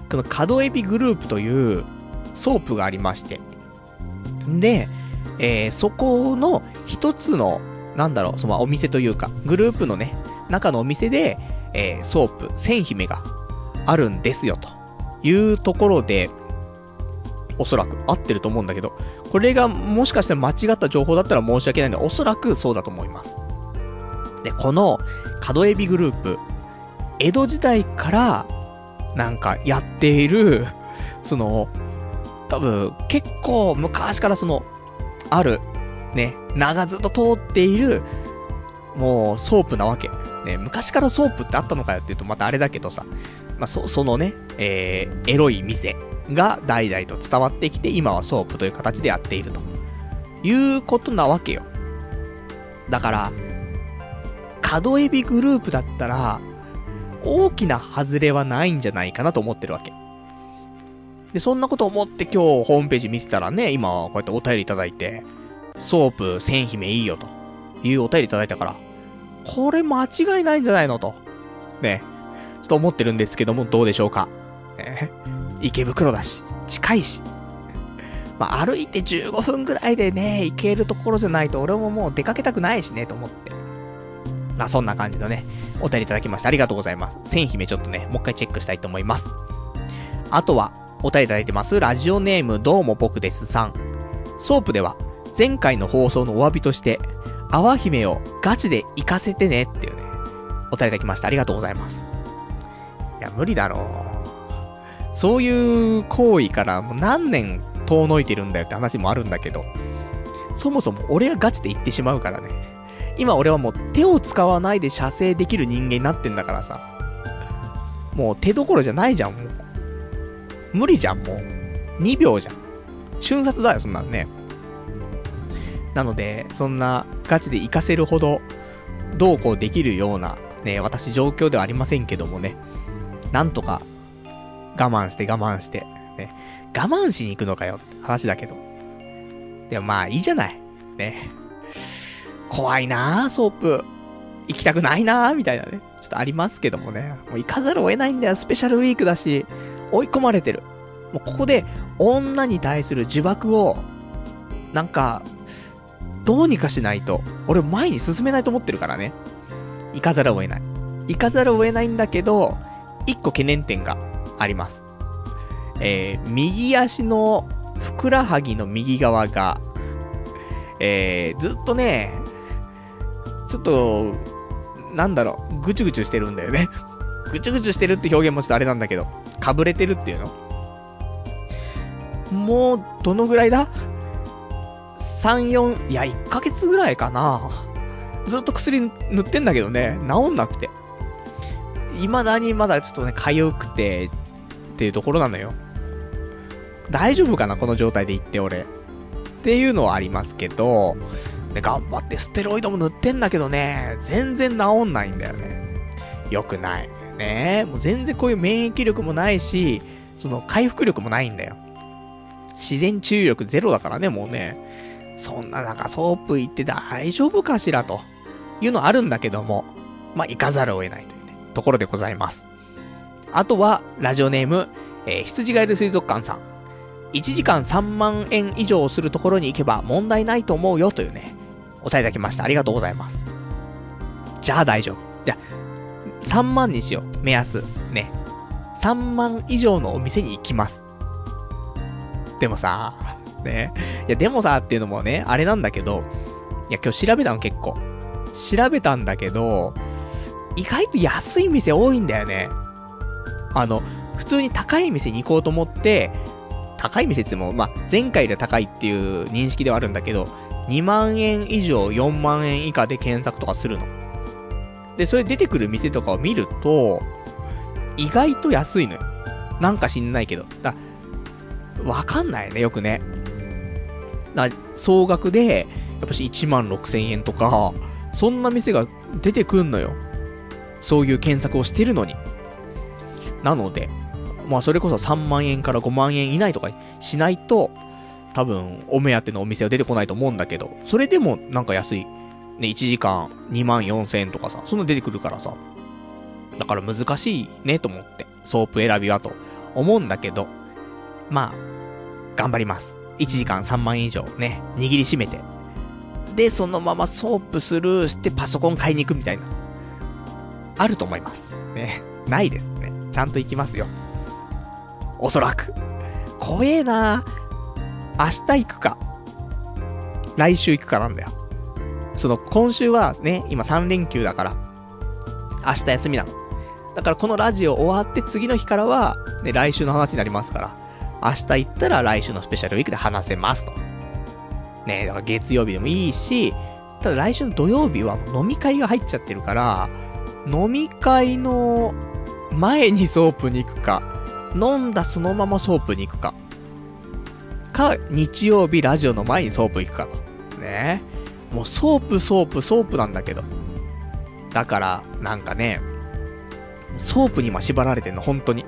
この角エビグループというソープがありまして。で、えー、そこの一つのなんだろう、そのお店というか、グループのね、中のお店で、えー、ソープ、千姫があるんですよ、というところで、おそらく合ってると思うんだけど、これがもしかしたら間違った情報だったら申し訳ないんで、おそらくそうだと思います。で、この角エビグループ、江戸時代からなんかやっている、その、多分結構昔からその、あるね、名がずっと通っている、もう、ソープなわけ。ね、昔からソープってあったのかよって言うとまたあれだけどさ、まあ、そ、そのね、えー、エロい店が代々と伝わってきて、今はソープという形でやっていると。いうことなわけよ。だから、角エビグループだったら、大きな外れはないんじゃないかなと思ってるわけ。で、そんなこと思って今日ホームページ見てたらね、今こうやってお便りいただいて、ソープ千姫いいよというお便りいただいたから、これ間違いないんじゃないのと。ね。ちょっと思ってるんですけども、どうでしょうか。ね、池袋だし、近いし。まあ、歩いて15分ぐらいでね、行けるところじゃないと、俺ももう出かけたくないしね、と思って。まあ、そんな感じのね、お便りいただきましてありがとうございます。千姫ちょっとね、もう一回チェックしたいと思います。あとは、お便りいただいてます。ラジオネームどうも僕ですさん。ソープでは、前回の放送のお詫びとして、泡姫をガチで行かせてねっていうね、お便りいただきましてありがとうございます。いや、無理だろう。そういう行為からもう何年遠のいてるんだよって話もあるんだけど、そもそも俺がガチで言ってしまうからね。今俺はもう手を使わないで射精できる人間になってんだからさ。もう手どころじゃないじゃん、もう。無理じゃん、もう。2秒じゃん。瞬殺だよ、そんなんね。なので、そんなガチで行かせるほど、どうこうできるような、ね、私状況ではありませんけどもね。なんとか、我慢して我慢して、ね、我慢しに行くのかよって話だけど。でもまあいいじゃない。ね。怖いなぁ、ソープ。行きたくないなぁ、みたいなね。ちょっとありますけどもね。もう行かざるを得ないんだよ。スペシャルウィークだし、追い込まれてる。もうここで、女に対する呪縛を、なんか、どうにかしないと、俺前に進めないと思ってるからね。行かざるを得ない。行かざるを得ないんだけど、一個懸念点があります。えー、右足のふくらはぎの右側が、えー、ずっとね、ちょっと、なんだろう、ぐちゅぐちゅしてるんだよね。ぐちゅぐちゅしてるって表現もちょっとあれなんだけど、かぶれてるっていうの。もう、どのぐらいだ ?3、4、いや、1ヶ月ぐらいかな。ずっと薬塗ってんだけどね、治んなくて。未だにまだちょっとね、痒くて、っていうところなのよ。大丈夫かなこの状態で言って俺。っていうのはありますけど、ね、頑張ってステロイドも塗ってんだけどね、全然治んないんだよね。よくない。ねもう全然こういう免疫力もないし、その回復力もないんだよ。自然治癒力ゼロだからね、もうね。そんな中ソープ行って大丈夫かしらというのあるんだけども、まあ、行かざるを得ないという、ところでございます。あとは、ラジオネーム、えー、羊がいる水族館さん。1時間3万円以上するところに行けば問題ないと思うよというね、お答えいただきました。ありがとうございます。じゃあ大丈夫。じゃあ、3万にしよう。目安。ね。3万以上のお店に行きます。でもさ、ね。いや、でもさっていうのもね、あれなんだけど、いや、今日調べたの結構。調べたんだけど、意外と安い店多いんだよね。あの、普通に高い店に行こうと思って、高い店っても、まあ、前回で高いっていう認識ではあるんだけど、2万円以上4万円以下で検索とかするの。で、それ出てくる店とかを見ると、意外と安いのよ。なんか知んないけど。だ、わかんないね、よくね。だ総額で、やっぱし1万6千円とか、そんな店が出てくんのよ。そういう検索をしてるのに。なので、まあそれこそ3万円から5万円以内とかしないと、多分お目当てのお店は出てこないと思うんだけど、それでもなんか安い。ね、1時間2万4千円とかさ、そんな出てくるからさ。だから難しいねと思って、ソープ選びはと思うんだけど、まあ、頑張ります。1時間3万円以上ね、握りしめて。で、そのままソープスルーしてパソコン買いに行くみたいな。あると思います。ね。ないですね。ちゃんと行きますよ。おそらく。怖えな明日行くか。来週行くかなんだよ。その、今週はね、今3連休だから、明日休みなの。だからこのラジオ終わって次の日からは、ね、来週の話になりますから、明日行ったら来週のスペシャルウィークで話せますと。ねだから月曜日でもいいし、ただ来週の土曜日は飲み会が入っちゃってるから、飲み会の前にソープに行くか、飲んだそのままソープに行くか、か、日曜日ラジオの前にソープ行くかと。ねもうソープ、ソープ、ソープなんだけど。だから、なんかね、ソープに今縛られてんの、本当に。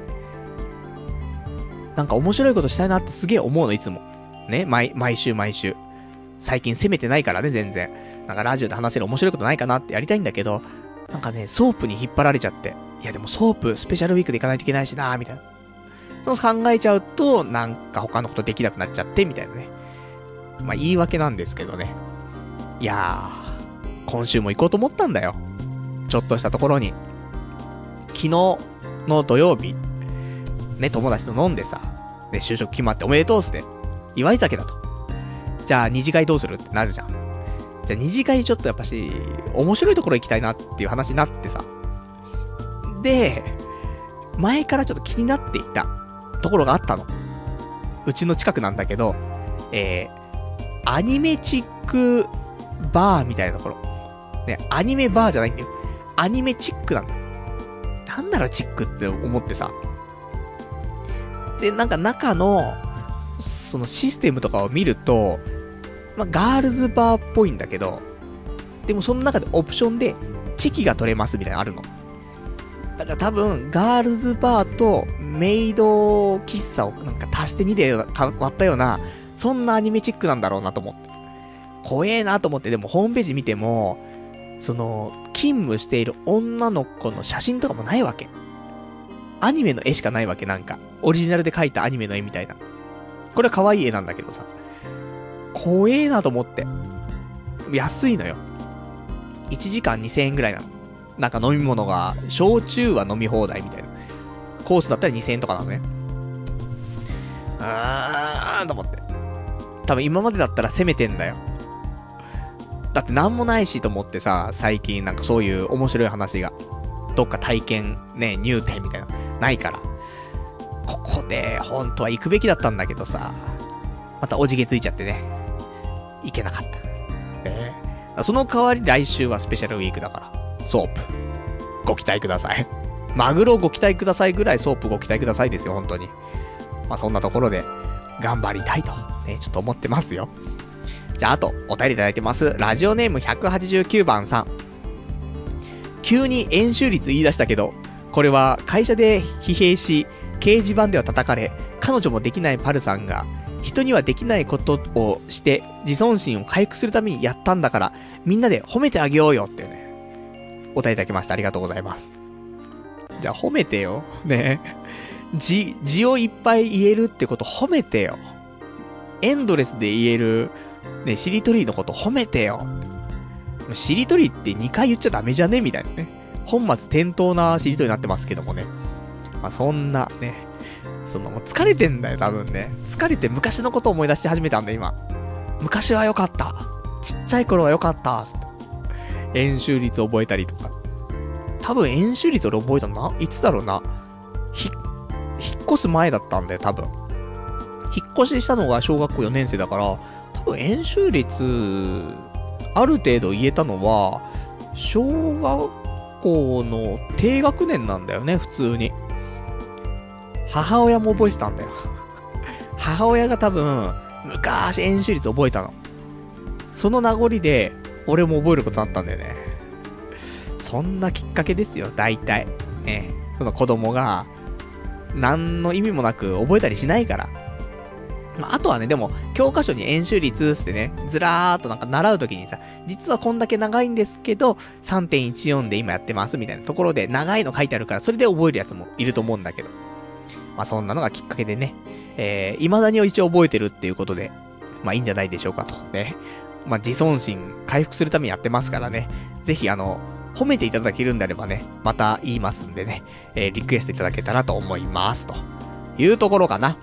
なんか面白いことしたいなってすげえ思うの、いつも。ね、毎、毎週毎週。最近攻めてないからね、全然。なんかラジオで話せる面白いことないかなってやりたいんだけど、なんかね、ソープに引っ張られちゃって。いやでもソープ、スペシャルウィークで行かないといけないしなみたいな。そう考えちゃうと、なんか他のことできなくなっちゃって、みたいなね。まあ言い訳なんですけどね。いやー、今週も行こうと思ったんだよ。ちょっとしたところに。昨日の土曜日、ね、友達と飲んでさ、ね、就職決まっておめでとうっつって、祝い酒だと。じゃあ二次会どうする？ってなるじゃん。じゃあ二次会ちょっとやっぱし、面白いところ行きたいなっていう話になってさ。で、前からちょっと気になっていたところがあったの。うちの近くなんだけど、えー、アニメチックバーみたいなところ。ね、アニメバーじゃないんだよ。アニメチックなんだ。なんだろ、チックって思ってさ。で、なんか中の、そのシステムとかを見ると、まあ、ガールズバーっぽいんだけど、でもその中でオプションで、チェキが取れますみたいなのあるの。だから多分、ガールズバーとメイド喫茶をなんか足して2で割ったような、そんなアニメチックなんだろうなと思って。怖えなと思って、でもホームページ見ても、その、勤務している女の子の写真とかもないわけ。アニメの絵しかないわけ、なんか。オリジナルで描いたアニメの絵みたいな。これは可愛い絵なんだけどさ。怖えなと思って。安いのよ。1時間2000円ぐらいなの。なんか飲み物が、焼酎は飲み放題みたいな。コースだったら2000円とかなのね。あーと思って。多分今までだったら攻めてんだよ。だってなんもないしと思ってさ、最近なんかそういう面白い話が。どっか体験、ね、入店みたいな。ないから。ここで、本当は行くべきだったんだけどさ。またおじげついちゃってね。行けなかった。ねその代わり来週はスペシャルウィークだから。ソープ。ご期待ください。マグロご期待くださいぐらいソープご期待くださいですよ、本当に。まあそんなところで、頑張りたいと、ね、ちょっと思ってますよ。じゃあ、あと、お便りいただいてます。ラジオネーム189番さん。急に演習率言い出したけど、これは会社で疲弊し、掲示板では叩かれ、彼女もできないパルさんが、人にはできないことをして、自尊心を回復するためにやったんだから、みんなで褒めてあげようよってね、お答えいただきました。ありがとうございます。じゃあ褒めてよ。ね字、字をいっぱい言えるってこと褒めてよ。エンドレスで言えるね、しりとりのこと褒めてよ。しりとりって2回言っちゃダメじゃね？みたいなね。本末転倒なしりとりになってますけどもね。まあ、そんなね、その、もう疲れてんだよ、多分ね。疲れて昔のことを思い出して始めたんだ、今。昔は良かった。ちっちゃい頃は良かった。演習率覚えたりとか。多分演習率俺覚えたのないつだろうな。ひ、引っ越す前だったんだよ、多分。引っ越ししたのが小学校4年生だから、多分演習率、ある程度言えたのは、小学校の低学年なんだよね、普通に。母親も覚えてたんだよ。母親が多分、昔演習率覚えたの。その名残で、俺も覚えることになったんだよね。そんなきっかけですよ、大体。ね。その子供が、何の意味もなく覚えたりしないから。まあ、あとはね、でも、教科書に演習率ってね、ずらーっとなんか習うときにさ、実はこんだけ長いんですけど、3.14で今やってますみたいなところで長いの書いてあるから、それで覚えるやつもいると思うんだけど。まあ、そんなのがきっかけでね、えー、未だに一応覚えてるっていうことで、まあ、いいんじゃないでしょうかと。ね。まあ、自尊心回復するためにやってますからね。ぜひ、あの、褒めていただけるんであればね、また言いますんでね、えー、リクエストいただけたらと思います。というところかな。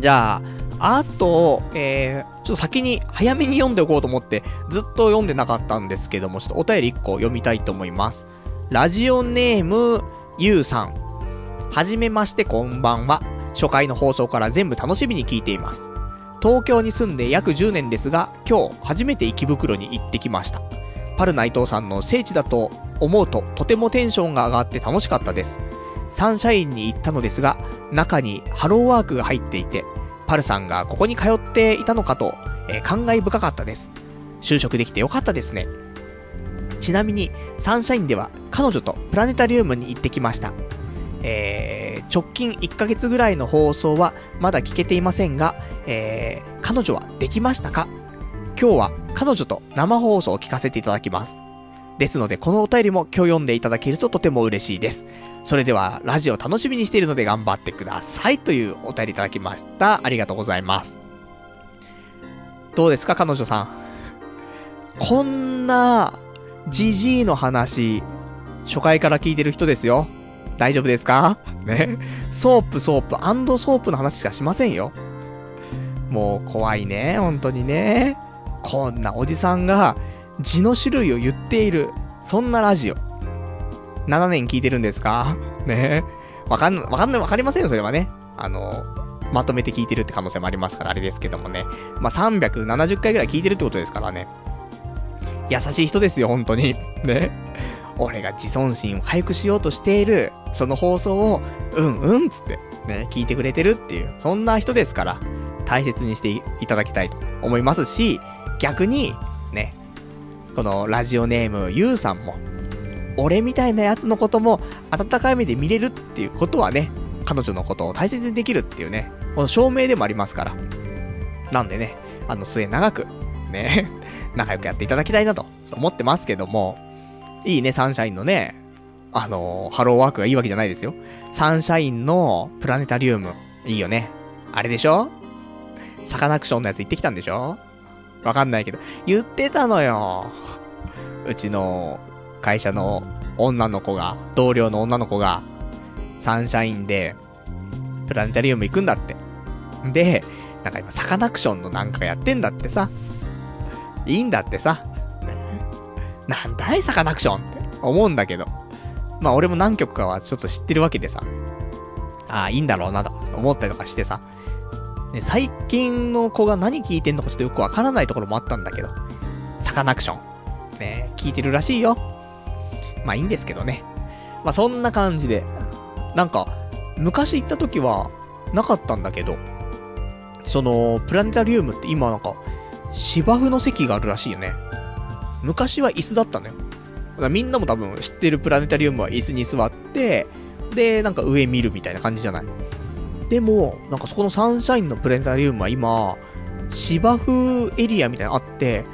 じゃあ、あと、えー、ちょっと先に、早めに読んでおこうと思って、ずっと読んでなかったんですけども、ちょっとお便り1個読みたいと思います。ラジオネーム、ゆうさん。はじめまして、こんばんは。初回の放送から全部楽しみに聞いています。東京に住んで約10年ですが、今日初めて池袋に行ってきました。パル内藤さんの聖地だと思うととてもテンションが上がって楽しかったです。サンシャインに行ったのですが、中にハローワークが入っていて、パルさんがここに通っていたのかと、えー、感慨深かったです。就職できてよかったですね。ちなみに、サンシャインでは彼女とプラネタリウムに行ってきました。えー、直近1ヶ月ぐらいの放送はまだ聞けていませんが、えー、彼女はできましたか？今日は彼女と生放送を聞かせていただきます。ですので、このお便りも今日読んでいただけるととても嬉しいです。それでは、ラジオ楽しみにしているので頑張ってください。というお便りいただきました。ありがとうございます。どうですか、彼女さん？こんな、じじいの話、初回から聞いてる人ですよ。大丈夫ですか？ね。ソープ、ソープ、アンドソープの話しかしませんよ。もう怖いね、本当にね。こんなおじさんが字の種類を言っている、そんなラジオ。7年聞いてるんですか？ねわかん、わかんない、わかりませんよ、それはね。あの、まとめて聞いてるって可能性もありますから、あれですけどもね。まあ、370回ぐらい聞いてるってことですからね。優しい人ですよ、本当に。ね。俺が自尊心を回復しようとしている、その放送を、うんうんつって、ね、聞いてくれてるっていう、そんな人ですから、大切にしていただきたいと思いますし、逆に、ね、このラジオネームゆうさんも、俺みたいなやつのことも温かい目で見れるっていうことはね、彼女のことを大切にできるっていうね、この証明でもありますから。なんでね、あの末長く、ね、仲良くやっていただきたいなと思ってますけども、いいね、サンシャインのね、あのー、ハローワークがいいわけじゃないですよ。サンシャインのプラネタリウム、いいよね。あれでしょ？サカナクションのやつ行ってきたんでしょ？わかんないけど、言ってたのよ。うちの会社の女の子が、同僚の女の子が、サンシャインで、プラネタリウム行くんだって。で、なんか今サカナクションのなんかやってんだってさ。いいんだってさ。なんだいサカナクションって思うんだけど。まあ俺も何曲かはちょっと知ってるわけでさ。ああ、いいんだろうなと思ったりとかしてさ。ね、最近の子が何聞いてんのかちょっとよくわからないところもあったんだけど。サカナクション。ね、聞いてるらしいよ。まあいいんですけどね。まあそんな感じで。なんか、昔行った時はなかったんだけど、その、プラネタリウムって今なんか、芝生の席があるらしいよね。昔は椅子だったのよ。だからみんなも多分知ってるプラネタリウムは椅子に座って、で、なんか上見るみたいな感じじゃない？でも、なんかそこのサンシャインのプラネタリウムは今、芝生エリアみたいなのあって、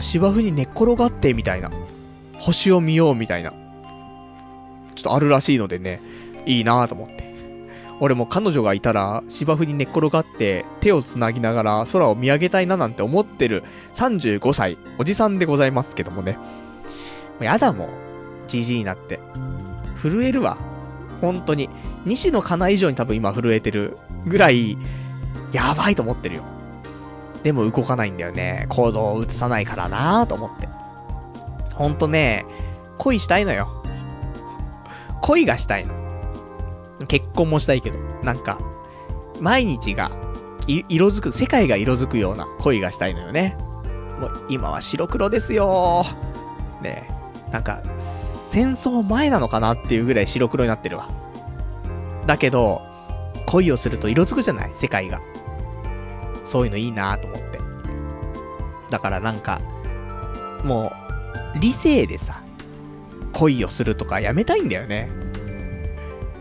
芝生に寝っ転がってみたいな。星を見ようみたいな。ちょっとあるらしいのでね、いいなぁと思って。俺も彼女がいたら芝生に寝っ転がって手を繋ぎながら空を見上げたいななんて思ってる35歳、おじさんでございますけどもね。もうやだもん。じじいになって。震えるわ。本当に。西野カナ以上に多分今震えてるぐらい、やばいと思ってるよ。でも動かないんだよね。行動を移さないからなぁと思って。ほんとね、恋したいのよ。恋がしたいの。結婚もしたいけど、なんか、毎日が、色づく、世界が色づくような恋がしたいのよね。もう今は白黒ですよねなんか、戦争前なのかなっていうぐらい白黒になってるわ。だけど、恋をすると色づくじゃない？世界が。そういうのいいなと思って。だからなんか、もう、理性でさ、恋をするとかやめたいんだよね。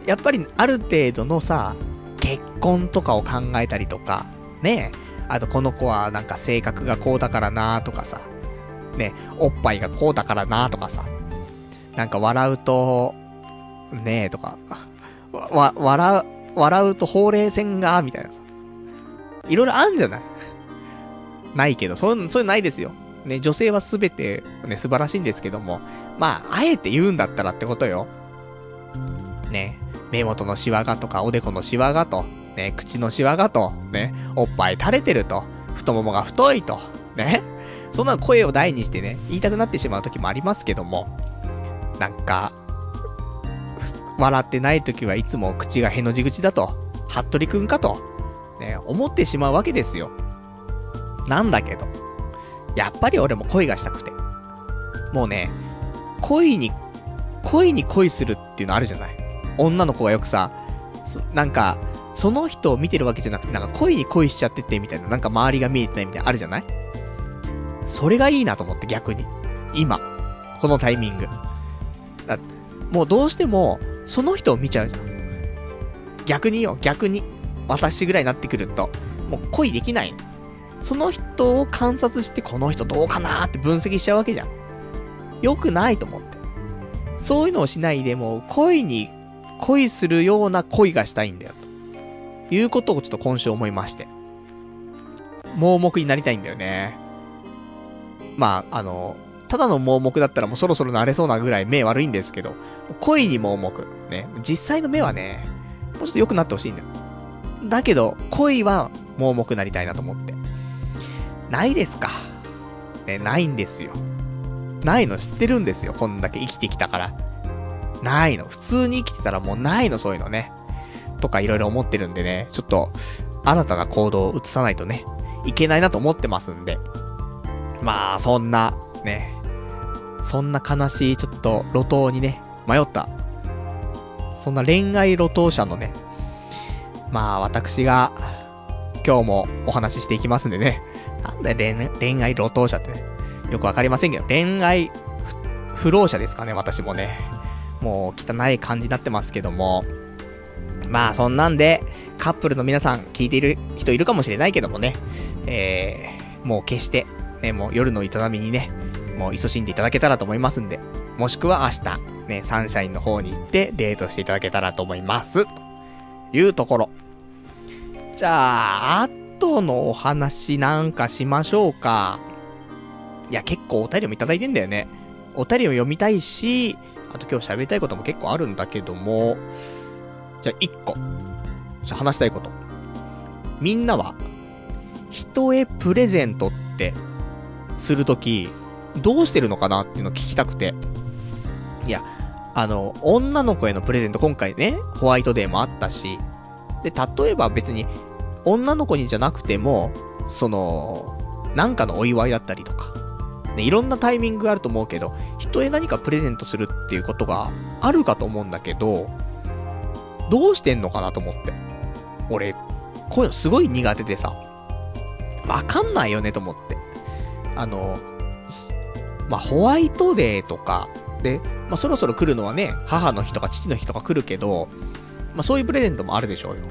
やっぱりある程度のさ、結婚とかを考えたりとか、ねあとこの子はなんか性格がこうだからなとかさ、ねおっぱいがこうだからなとかさ、なんか笑うと、ねえとか、わ、笑う、笑うとほうれい線が、みたいなさ。いろいろあんじゃない？ないけど、そういう、そういうないですよ。ね、女性はすべて、ね、素晴らしいんですけども、まあ、あえて言うんだったらってことよ。ね、目元のシワがとか、おでこのシワがと、ね、口のシワがと、ね、おっぱい垂れてると、太ももが太いと、ね。そんな声を大にしてね、言いたくなってしまう時もありますけども、なんか、笑ってない時はいつも口がへの字口だと、服部くんかと、ね、思ってしまうわけですよ。なんだけど、やっぱり俺も恋がしたくて。もうね、恋に、恋に恋するっていうのあるじゃない女の子がよくさ、なんか、その人を見てるわけじゃなくて、なんか恋に恋しちゃっててみたいな、なんか周りが見えてないみたいなあるじゃない？それがいいなと思って逆に。今。このタイミング。だもうどうしても、その人を見ちゃうじゃん。逆によ、逆に。私ぐらいになってくると、もう恋できない。その人を観察して、この人どうかなーって分析しちゃうわけじゃん。良くないと思って。そういうのをしないでも、恋に恋するような恋がしたいんだよ。ということをちょっと今週思いまして。盲目になりたいんだよね。まあ、あの、ただの盲目だったらもうそろそろ慣れそうなぐらい目悪いんですけど、恋に盲目。ね。実際の目はね、もうちょっと良くなってほしいんだよ。だけど、恋は盲目なりたいなと思って。ないですか。ね、ないんですよ。ないの知ってるんですよ。こんだけ生きてきたから。ないの。普通に生きてたらもうないの、そういうのね。とかいろいろ思ってるんでね、ちょっと、新たな行動を移さないとね、いけないなと思ってますんで。まあ、そんな、ね、そんな悲しい、ちょっと、路頭にね、迷った。そんな恋愛路頭者のね、まあ、私が、今日もお話ししていきますんでね。なんだよ、恋恋愛路頭者ってね。よくわかりませんけど、恋愛不老者ですかね、私もね。もう汚い感じになってますけども。まあそんなんで、カップルの皆さん聞いている人いるかもしれないけどもね、えー、もう決して、ね、もう夜の営みにね、もう勤しんでいただけたらと思いますんで、もしくは明日、ね、サンシャインの方に行ってデートしていただけたらと思います。というところ。じゃあ、あとのお話なんかしましょうか。いや、結構お便りもいただいてんだよね。お便りを読みたいし、あと今日喋りたいことも結構あるんだけども、じゃあ1個。話したいこと。みんなは、人へプレゼントってするとき、どうしてるのかなっていうのを聞きたくて。いや、あの、女の子へのプレゼント今回ね、ホワイトデーもあったし、で、例えば別に、女の子にじゃなくても、その、なんかのお祝いだったりとか、ね、いろんなタイミングがあると思うけど、人へ何かプレゼントするっていうことがあるかと思うんだけど、どうしてんのかなと思って。俺、こういうのすごい苦手でさ、わかんないよねと思って。あの、まあ、ホワイトデーとか、で、まあ、そろそろ来るのはね、母の日とか父の日とか来るけど、まあ、そういうプレゼントもあるでしょうよ。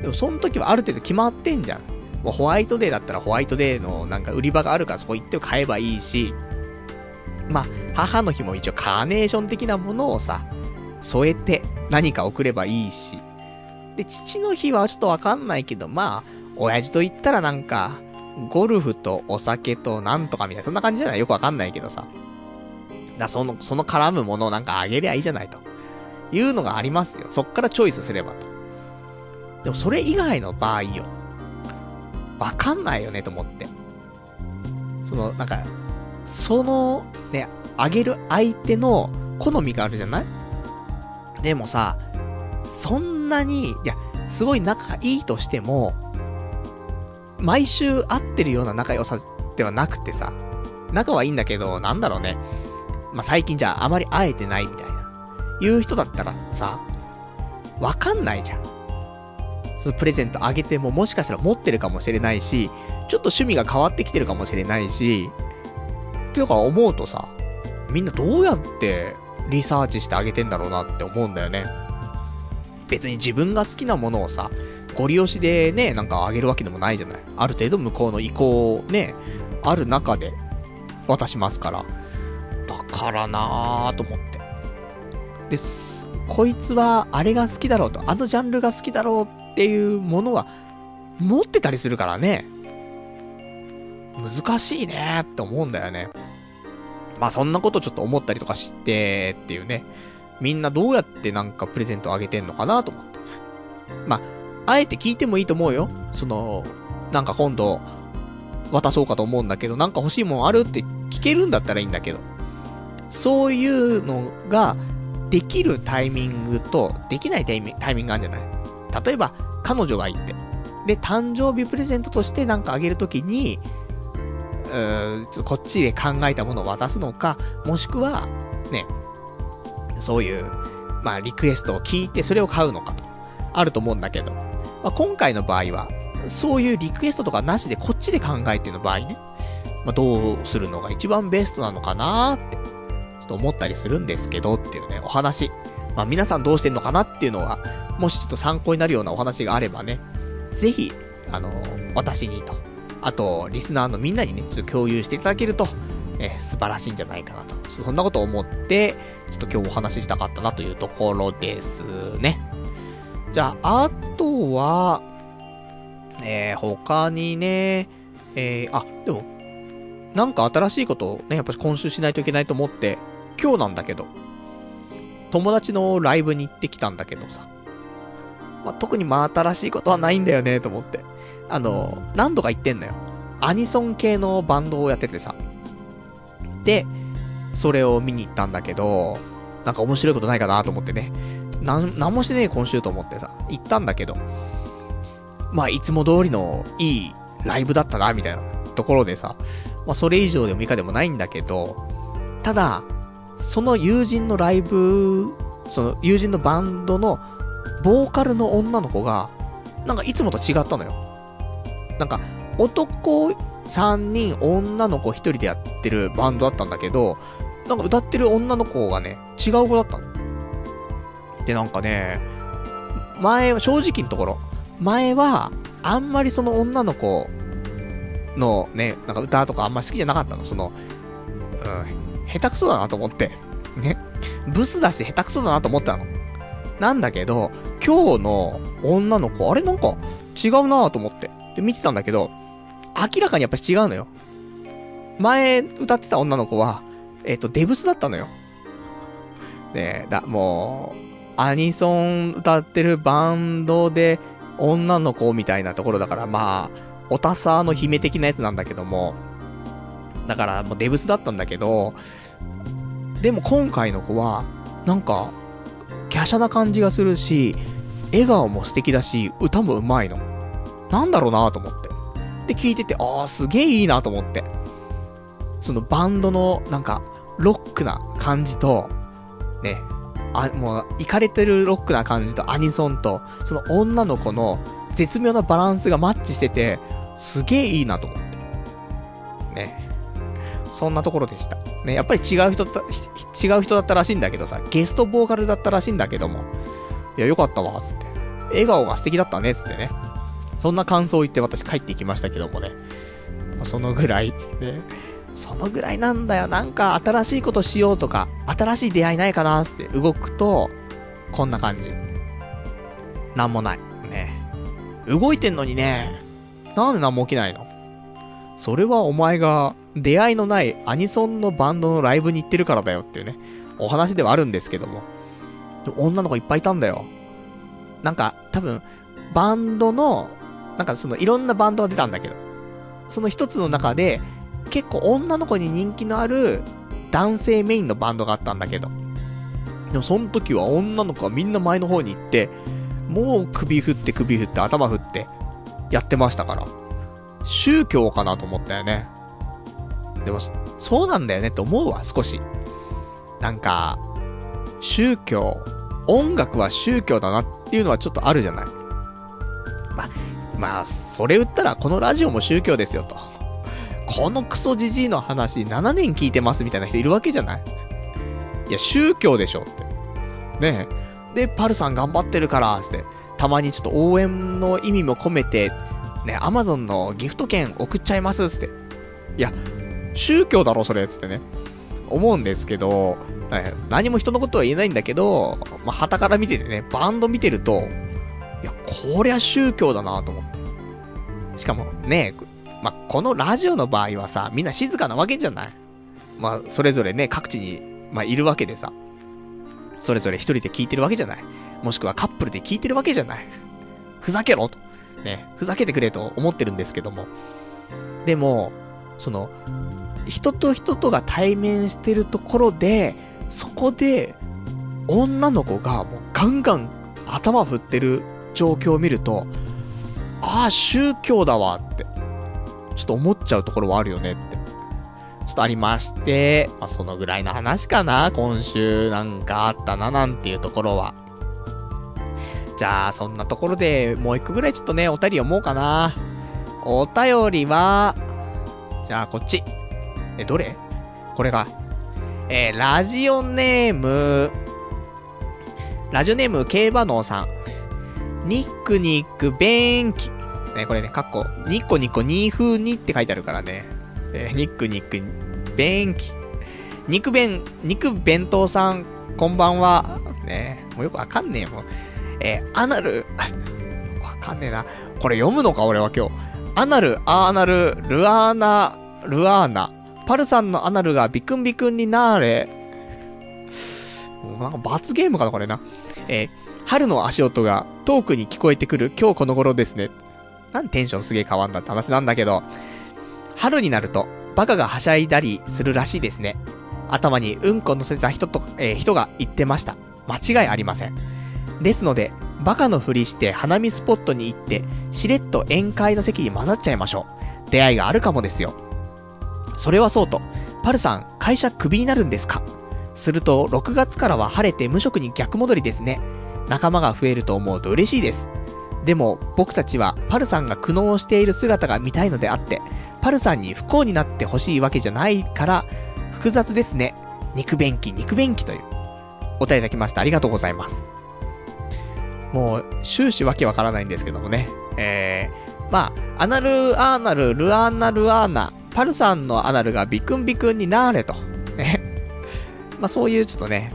でも、その時はある程度決まってんじゃん。もうホワイトデーだったらホワイトデーのなんか売り場があるからそこ行って買えばいいし、まあ、母の日も一応カーネーション的なものをさ、添えて何か送ればいいし。で、父の日はちょっとわかんないけど、まあ、親父と言ったらなんか、ゴルフとお酒となんとかみたいな、そんな感じじゃない？よくわかんないけどさ。だその、その絡むものをなんかあげりゃいいじゃないと。いうのがありますよ。そっからチョイスすればと。でもそれ以外の場合よ。わかんないよねと思って。その、なんか、その、ね、あげる相手の好みがあるじゃない？でもさ、そんなに、いや、すごい仲いいとしても、毎週会ってるような仲良さではなくてさ、仲はいいんだけど、なんだろうね。まあ、最近じゃああまり会えてないみたいな。いう人だったらさ、わかんないじゃん。そのプレゼントあげてももしかしたら持ってるかもしれないし、ちょっと趣味が変わってきてるかもしれないし、っていうか思うとさ、みんなどうやってリサーチしてあげてんだろうなって思うんだよね。別に自分が好きなものをさ、ご利用しでね、なんかあげるわけでもないじゃない。ある程度向こうの意向ね、ある中で渡しますから。だからなぁと思って。です。こいつはあれが好きだろうと、あのジャンルが好きだろうっていうものは持ってたりするからね。難しいねって思うんだよね。まあそんなことちょっと思ったりとかしてっていうね。みんなどうやってなんかプレゼントあげてんのかなと思って。まあ、あえて聞いてもいいと思うよ。その、なんか今度、渡そうかと思うんだけど、なんか欲しいもんあるって聞けるんだったらいいんだけど。そういうのが、できるタイミングと、できないタイミング、タイミングあるんじゃない？例えば、彼女がいて。で、誕生日プレゼントとしてなんかあげるときに、ーちょっとこっちで考えたものを渡すのか、もしくは、ね、そういう、まあ、リクエストを聞いてそれを買うのかと、あると思うんだけど、まあ、今回の場合は、そういうリクエストとかなしでこっちで考えての場合ね、まあ、どうするのが一番ベストなのかなーって、ちょっと思ったりするんですけどっていうね、お話。まあ、皆さんどうしてんのかなっていうのは、もしちょっと参考になるようなお話があればね、ぜひ、あの、私にと、あと、リスナーのみんなにね、ちょっと共有していただけると、えー、素晴らしいんじゃないかなと。そんなことを思って、ちょっと今日お話ししたかったなというところですね。じゃあ、あとは、えー、他にね、えー、あ、でも、なんか新しいことをね、やっぱり今週しないといけないと思って、今日なんだけど、友達のライブに行ってきたんだけどさ、まあ、特にまあ新しいことはないんだよね、と思って。あの、何度か言ってんのよ。アニソン系のバンドをやっててさ。で、それを見に行ったんだけど、なんか面白いことないかなと思ってね。なん、なんもしてねえ今週と思ってさ、行ったんだけど、まあいつも通りのいいライブだったな、みたいなところでさ、まあそれ以上でも以下でもないんだけど、ただ、その友人のライブ、その友人のバンドのボーカルの女の子が、なんかいつもと違ったのよ。なんか、男3人、女の子1人でやってるバンドだったんだけど、なんか歌ってる女の子がね、違う子だったの。で、なんかね、前は、正直なところ、前は、あんまりその女の子のね、なんか歌とかあんまり好きじゃなかったの。その、うん、下手くそだなと思って。ね。ブスだし下手くそだなと思ったの。なんだけど、今日の女の子、あれなんか違うなと思って。で、見てたんだけど、明らかにやっぱ違うのよ。前歌ってた女の子は、えっ、ー、と、デブスだったのよ。ねだ、もう、アニソン歌ってるバンドで、女の子みたいなところだから、まあ、おたさの姫的なやつなんだけども、だからもうデブスだったんだけど、でも今回の子は、なんか、華奢な感じがするし、笑顔も素敵だし、歌も上手いの。なんだろうなと思って。で、聞いてて、ああ、すげえいいなと思って。そのバンドの、なんか、ロックな感じと、ね、あ、もう、いかれてるロックな感じとアニソンと、その女の子の絶妙なバランスがマッチしてて、すげえいいなと思って。ね。そんなところでした。ね、やっぱり違う人だ、違う人だったらしいんだけどさ、ゲストボーカルだったらしいんだけども、いや、よかったわ、つって。笑顔が素敵だったね、つってね。そんな感想を言って私帰ってきましたけどもね。そのぐらい、ね。そのぐらいなんだよ。なんか新しいことしようとか、新しい出会いないかなーって動くと、こんな感じ。なんもない。ね。動いてんのにね、なんでなんも起きないの？それはお前が出会いのないアニソンのバンドのライブに行ってるからだよっていうね、お話ではあるんですけども。女の子いっぱいいたんだよ。なんか、多分、バンドのなんかそのいろんなバンドが出たんだけど、その一つの中で、結構女の子に人気のある男性メインのバンドがあったんだけど、でもその時は女の子はみんな前の方に行って、もう首振って首振って頭振ってやってましたから、宗教かなと思ったよね。でも、そうなんだよねって思うわ、少し。なんか、宗教、音楽は宗教だなっていうのはちょっとあるじゃない。ま、まあ、それ言ったらこのラジオも宗教ですよと。このクソじじいの話7年聞いてますみたいな人いるわけじゃないいや、宗教でしょって。ねえ。で、パルさん頑張ってるから、つって、たまにちょっと応援の意味も込めて、ね、アマゾンのギフト券送っちゃいます、つって。いや、宗教だろ、それ、つってね。思うんですけど、何も人のことは言えないんだけど、まあ、旗から見ててね、バンド見てると、いや、こりゃ宗教だなと思って。しかもね、まあ、このラジオの場合はさ、みんな静かなわけじゃないまあ、それぞれね、各地に、まあ、いるわけでさ、それぞれ一人で聞いてるわけじゃないもしくはカップルで聞いてるわけじゃないふざけろと。ね、ふざけてくれと思ってるんですけども。でも、その、人と人とが対面してるところで、そこで、女の子がもうガンガン頭振ってる状況を見ると、ああ、宗教だわって、ちょっと思っちゃうところはあるよねって。ちょっとありまして、まあ、そのぐらいの話かな、今週なんかあったな、なんていうところは。じゃあ、そんなところで、もう一個ぐらいちょっとね、お便り読もうかな。お便りは、じゃあ、こっち。え、どれ？これが。えー、ラジオネーム、ラジオネーム、競馬能さん。ニックニック、便器。ね、これね、かっこ、ニッコニッコ、ニーフーニって書いてあるからね。えー、ニックニック、便器。肉弁、肉弁当さん、こんばんは。ねもうよくわかんねえもん。えー、アナル、わかんねえな。これ読むのか俺は今日。アナル、アーナル、ルアーナ、ルアーナ。パルさんのアナルがビクンビクンになーれ。なんか罰ゲームかなこれな。えー、春の足音が遠くに聞こえてくる今日この頃ですね。なんテンションすげえ変わんだって話なんだけど、春になると、バカがはしゃいだりするらしいですね。頭にうんこ乗せた人と、えー、人が言ってました。間違いありません。ですので、バカのふりして花見スポットに行って、しれっと宴会の席に混ざっちゃいましょう。出会いがあるかもですよ。それはそうと、パルさん、会社クビになるんですか？すると、6月からは晴れて無職に逆戻りですね。仲間が増えると思うと嬉しいです。でも、僕たちはパルさんが苦悩している姿が見たいのであって、パルさんに不幸になってほしいわけじゃないから、複雑ですね。肉便器、肉便器という。お便りいただきました。ありがとうございます。もう、終始わけわからないんですけどもね。えー、まあ、アナル、アーナル、ルアーナ、ルアーナ、パルさんのアナルがビクンビクンになーれと。ね。まあそういうちょっとね、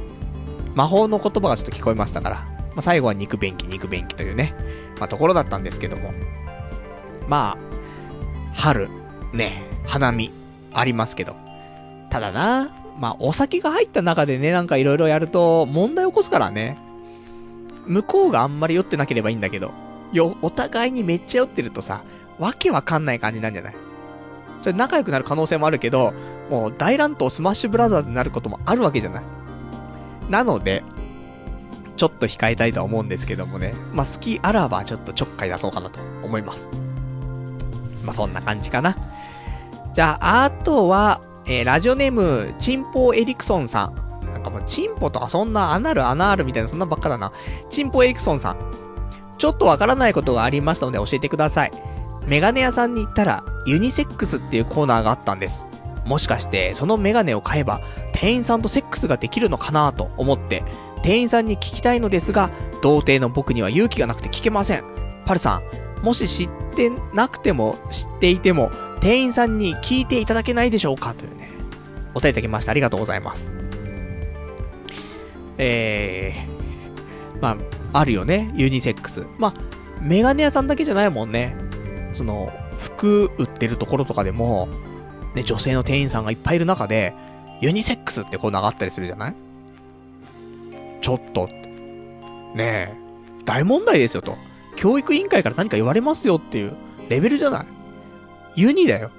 魔法の言葉がちょっと聞こえましたから、まあ最後は肉便器、肉便器というね、まあところだったんですけども。まあ、春、ね、花見、ありますけど。ただな、まあお酒が入った中でね、なんか色々やると問題起こすからね。向こうがあんまり酔ってなければいいんだけど、よ、お互いにめっちゃ酔ってるとさ、わけわかんない感じなんじゃない？それ仲良くなる可能性もあるけど、もう大乱闘スマッシュブラザーズになることもあるわけじゃない。なので、ちょっと控えたいとは思うんですけどもね。まあ、隙あらばちょっとちょっかい出そうかなと思います。まあ、そんな感じかな。じゃあ、あとは、えー、ラジオネーム、チンポエリクソンさん。なんかもう、チンポとかそんなアナルアナールみたいなそんなばっかだな。チンポエリクソンさん。ちょっとわからないことがありましたので教えてください。メガネ屋さんに行ったら、ユニセックスっていうコーナーがあったんです。もしかして、そのメガネを買えば、店員さんとセックスができるのかなと思って、店員さんに聞きたいのですが、童貞の僕には勇気がなくて聞けません。パルさん、もし知ってなくても、知っていても、店員さんに聞いていただけないでしょうかというね、お便りいただきました。ありがとうございます。えー、まあ、あるよね、ユニセックス。まあ、メガネ屋さんだけじゃないもんね。その、服売ってるところとかでも、ね、女性の店員さんがいっぱいいる中で、ユニセックスってこう流ったりするじゃない？ちょっと、ねえ、大問題ですよと。教育委員会から何か言われますよっていうレベルじゃない？ユニだよ。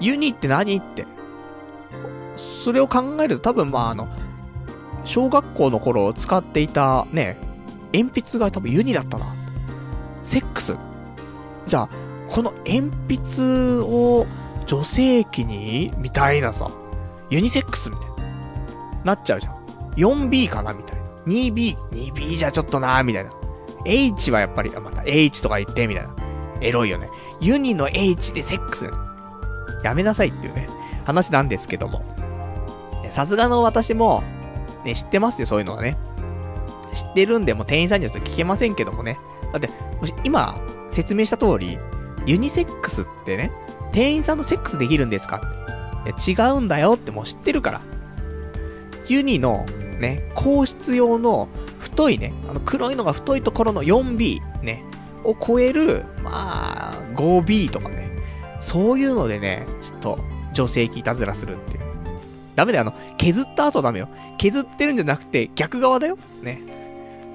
ユニって何って。それを考えると多分まああの、小学校の頃使っていたね、鉛筆が多分ユニだったな。セックス。じゃあ、この鉛筆を女性器にみたいなさ、ユニセックスみたいな。なっちゃうじゃん。4B かなみたいな。2B、2B じゃちょっとなみたいな。H はやっぱり、また H とか言って、みたいな。エロいよね。ユニの H でセックス。やめなさいっていうね、話なんですけども。さすがの私も、ね、知ってますよ、そういうのはね。知ってるんで、もう店員さんにはちょっと聞けませんけどもね。だって、もし今、説明した通り、ユニセックスってね、店員さんのセックスできるんですか？違うんだよってもう知ってるから。ユニの、ね、硬質用の太いね、あの黒いのが太いところの 4B ね、を超える、まあ、5B とかね、そういうのでね、ちょっと女性器いたずらするっていう。ダメだよ、あの、削った後ダメよ。削ってるんじゃなくて逆側だよ。ね。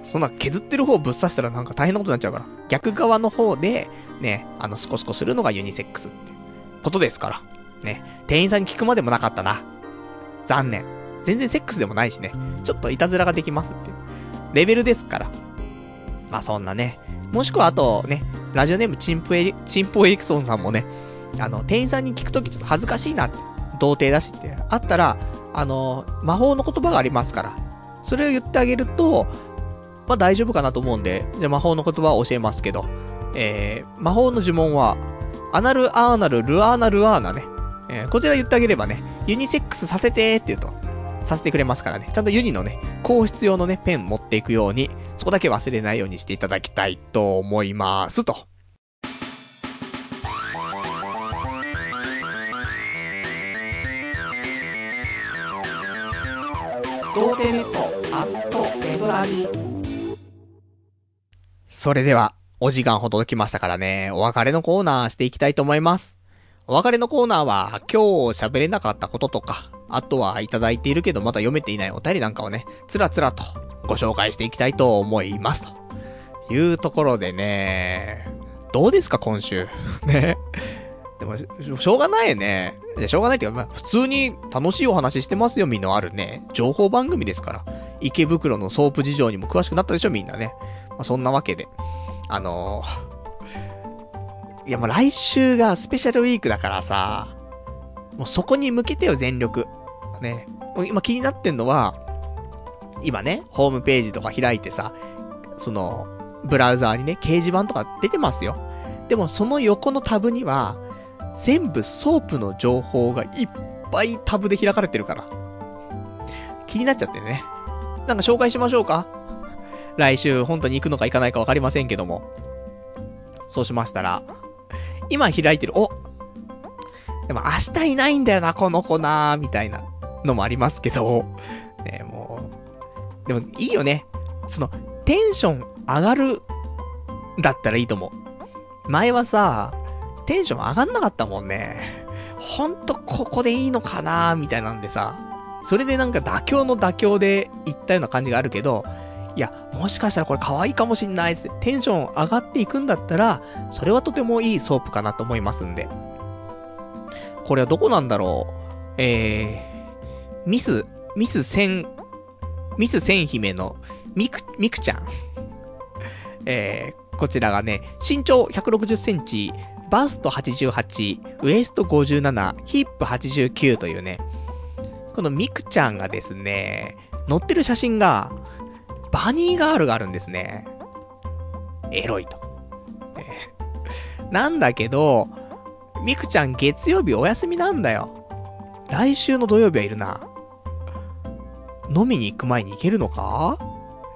そんな削ってる方をぶっ刺したらなんか大変なことになっちゃうから。逆側の方で、ね、あの、スコスコするのがユニセックスってことですから。ね、店員さんに聞くまでもなかったな。残念。全然セックスでもないしね。ちょっといたずらができますっていう。レベルですから。まあそんなね。もしくはあとね、ラジオネームチンプエリ、チンポエリクソンさんもね、あの、店員さんに聞くときちょっと恥ずかしいなって。童貞だしって、あったら、あの、魔法の言葉がありますから、それを言ってあげると、まあ大丈夫かなと思うんで、じゃ魔法の言葉を教えますけど、えー、魔法の呪文は、アナル、アーナル、ルアーナ、ルアーナね。えー、こちら言ってあげればね、ユニセックスさせてって言うと、させてくれますからね。ちゃんとユニのね、硬質用のね、ペン持っていくように、そこだけ忘れないようにしていただきたいと思いますと。童貞ネットアットネトラジそれでは、お時間ほど届きましたからね、お別れのコーナーしていきたいと思います。お別れのコーナーは、今日喋れなかったこととか、あとはいただいているけどまだ読めていないお便りなんかをね、つらつらとご紹介していきたいと思います。というところでね、どうですか今週？ね。でもし、しょうがないよね。しょうがないっていうか、まあ、普通に楽しいお話してますよ、みんなあるね。情報番組ですから。池袋のソープ事情にも詳しくなったでしょ、みんなね。まあ、そんなわけで。あのー、いやもう来週がスペシャルウィークだからさ、もうそこに向けてよ、全力。ね。今気になってんのは、今ね、ホームページとか開いてさ、その、ブラウザーにね、掲示板とか出てますよ。でもその横のタブには、全部ソープの情報がいっぱいタブで開かれてるから。気になっちゃってね。なんか紹介しましょうか？来週本当に行くのか行かないかわかりませんけども。そうしましたら、今開いてる、おでも明日いないんだよな、この子なーみたいなのもありますけど、ね、もう、でもいいよね。その、テンション上がる、だったらいいと思う。前はさ、テンション上がんなかったもんね。ほんとここでいいのかなーみたいなんでさ、それでなんか妥協の妥協で行ったような感じがあるけど、いや、もしかしたらこれ可愛いかもしんないって、テンション上がっていくんだったら、それはとてもいいソープかなと思いますんで。これはどこなんだろう？えー、ミス、ミス千、ミス千姫のミク、ミクちゃん。えー、こちらがね、身長160センチ、バスト88、ウエスト57、ヒップ89というね、このミクちゃんがですね、載ってる写真が、バニーガールがあるんですね。エロいと。なんだけど、ミクちゃん月曜日お休みなんだよ。来週の土曜日はいるな。飲みに行く前に行けるのか？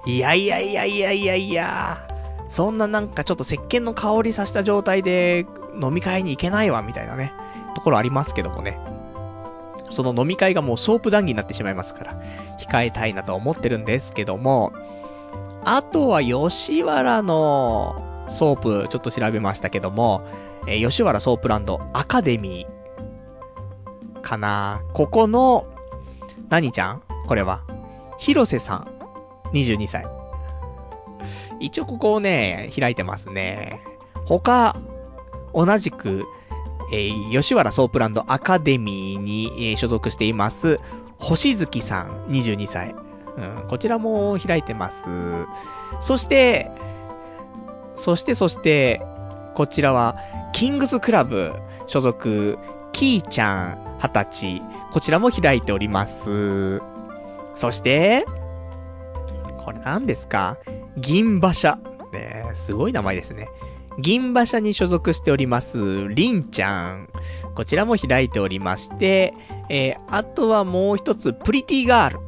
いやいやいやいやいやいや。そんななんかちょっと石鹸の香りさせた状態で飲み会に行けないわ、みたいなね、ところありますけどもね。その飲み会がもうソープ談義になってしまいますから、控えたいなと思ってるんですけども、あとは吉原のソープちょっと調べましたけども、えー、吉原ソープランドアカデミーかなここの、何ちゃん？これは。広瀬さん、22歳。一応ここをね、開いてますね。他、同じく、えー、吉原ソープランドアカデミーに、え、所属しています、星月さん、22歳。うん、こちらも開いてます。そして、そしてそして、こちらは、キングスクラブ所属、キーちゃん、20歳。こちらも開いております。そして、これ何ですか？銀馬車。ねすごい名前ですね。銀馬車に所属しております、りんちゃん。こちらも開いておりまして、えー、あとはもう一つ、プリティガール。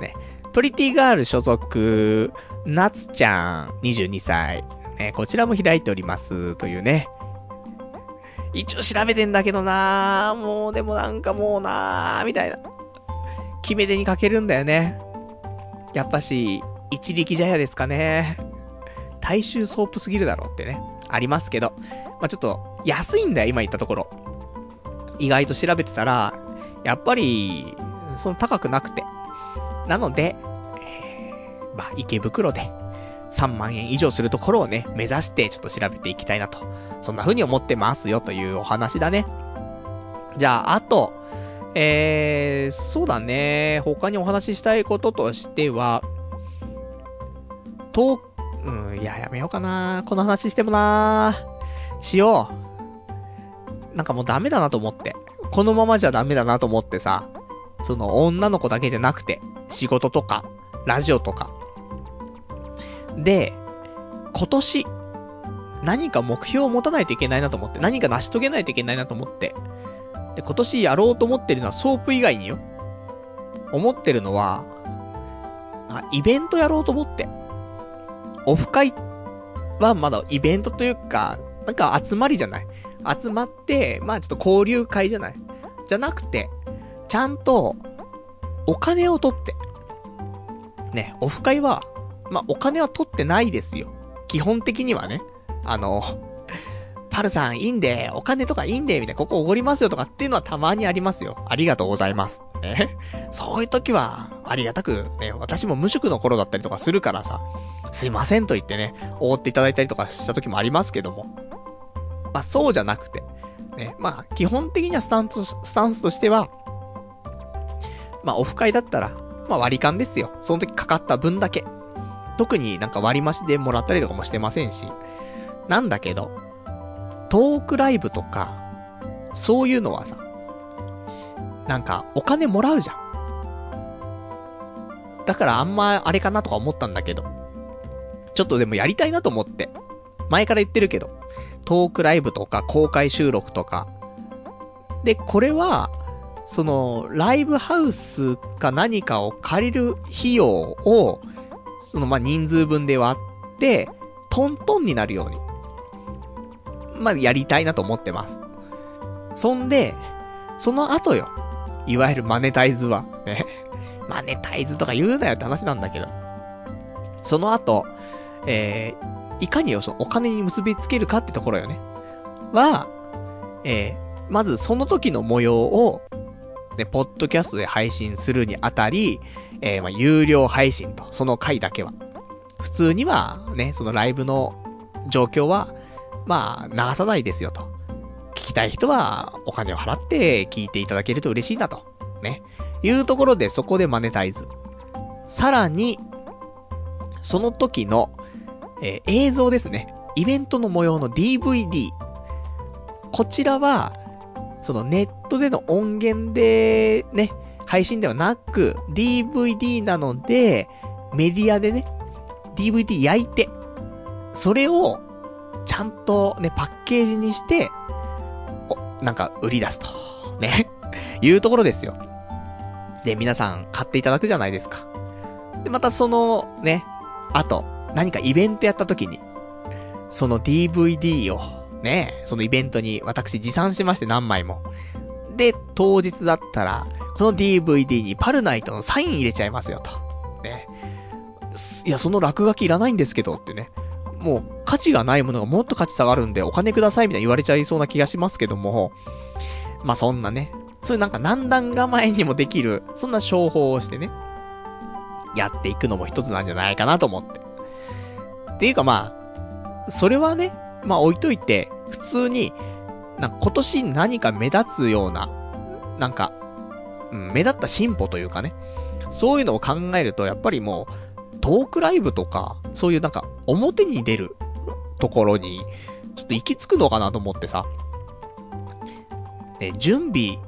ね。プリティガール所属、なつちゃん、22歳。ね、こちらも開いております、というね。一応調べてんだけどなぁもうでもなんかもうなぁみたいな。決め手に欠けるんだよね。やっぱし、一力茶屋ですかね。大衆ソープすぎるだろってね。ありますけど、まあ、ちょっと、安いんだよ、今言ったところ。意外と調べてたら、やっぱり、その高くなくて。なので、えー、まあ、池袋で、3万円以上するところをね、目指してちょっと調べていきたいなと。そんな風に思ってますよというお話だね。じゃあ、あと、えー、そうだね。他にお話ししたいこととしては、東うん、いや、やめようかな。この話してもな。しよう。なんかもうダメだなと思って。このままじゃダメだなと思ってさ、その女の子だけじゃなくて、仕事とか、ラジオとか。で、今年、何か目標を持たないといけないなと思って、何か成し遂げないといけないなと思って。で、今年やろうと思ってるのはソープ以外によ。思ってるのは、あ、イベントやろうと思って。オフ会はまだイベントというか、なんか集まりじゃない？集まって、まあちょっと交流会じゃない？じゃなくて、ちゃんと、お金を取って。ね、オフ会は、まあお金は取ってないですよ。基本的にはね。あの、パルさんいいんで、お金とかいいんで、みたいな、ここおごりますよとかっていうのはたまにありますよ。ありがとうございます。ね。そういう時は、ありがたく、ね、私も無職の頃だったりとかするからさ、すいませんと言ってね、おごっていただいたりとかした時もありますけども。まあそうじゃなくて、ね、まあ基本的にはスタンス、スタンスとしては、まあオフ会だったら、まあ割り勘ですよ。その時かかった分だけ。特になんか割り増しでもらったりとかもしてませんし。なんだけど、トークライブとか、そういうのはさ、なんかお金もらうじゃん。だからあんまあれかなとか思ったんだけど、ちょっとでもやりたいなと思って。前から言ってるけど、トークライブとか公開収録とか。で、これは、その、ライブハウスか何かを借りる費用を、その、ま、人数分で割って、トントンになるように。まあ、やりたいなと思ってます。そんで、その後よ。いわゆるマネタイズは。ね。マネタイズとか言うなよって話なんだけど。その後、えー、いかによ、そのお金に結びつけるかってところよね。は、えー、まずその時の模様を、ね、ポッドキャストで配信するにあたり、えー、まあ、有料配信と、その回だけは。普通には、ね、そのライブの状況は、まあ、流さないですよと。聞きたい人は、お金を払って聞いていただけると嬉しいなと。ね。いうところで、そこでマネタイズ。さらに、その時の、えー、映像ですね。イベントの模様の DVD。こちらは、そのネットでの音源でね、配信ではなく、DVD なので、メディアでね、DVD 焼いて、それを、ちゃんとね、パッケージにして、お、なんか売り出すと。ね。いうところですよ。で、皆さん買っていただくじゃないですか。で、またその、ね、あと、何かイベントやった時に、その DVD を、ね、そのイベントに私持参しまして何枚も。で、当日だったら、この DVD にパルナイトのサイン入れちゃいますよと。ね。いや、その落書きいらないんですけどってね。もう価値がないものがもっと価値下がるんでお金くださいみたいに言われちゃいそうな気がしますけども、まあそんなね、そういうなんか難段構えにもできる、そんな商法をしてね、やっていくのも一つなんじゃないかなと思って。っていうかまあ、それはね、まあ置いといて、普通に、なんか今年何か目立つような、なんか、うん、目立った進歩というかね、そういうのを考えると、やっぱりもう、トークライブとか、そういうなんか、表に出るところに、ちょっと行き着くのかなと思ってさ。ね、準備、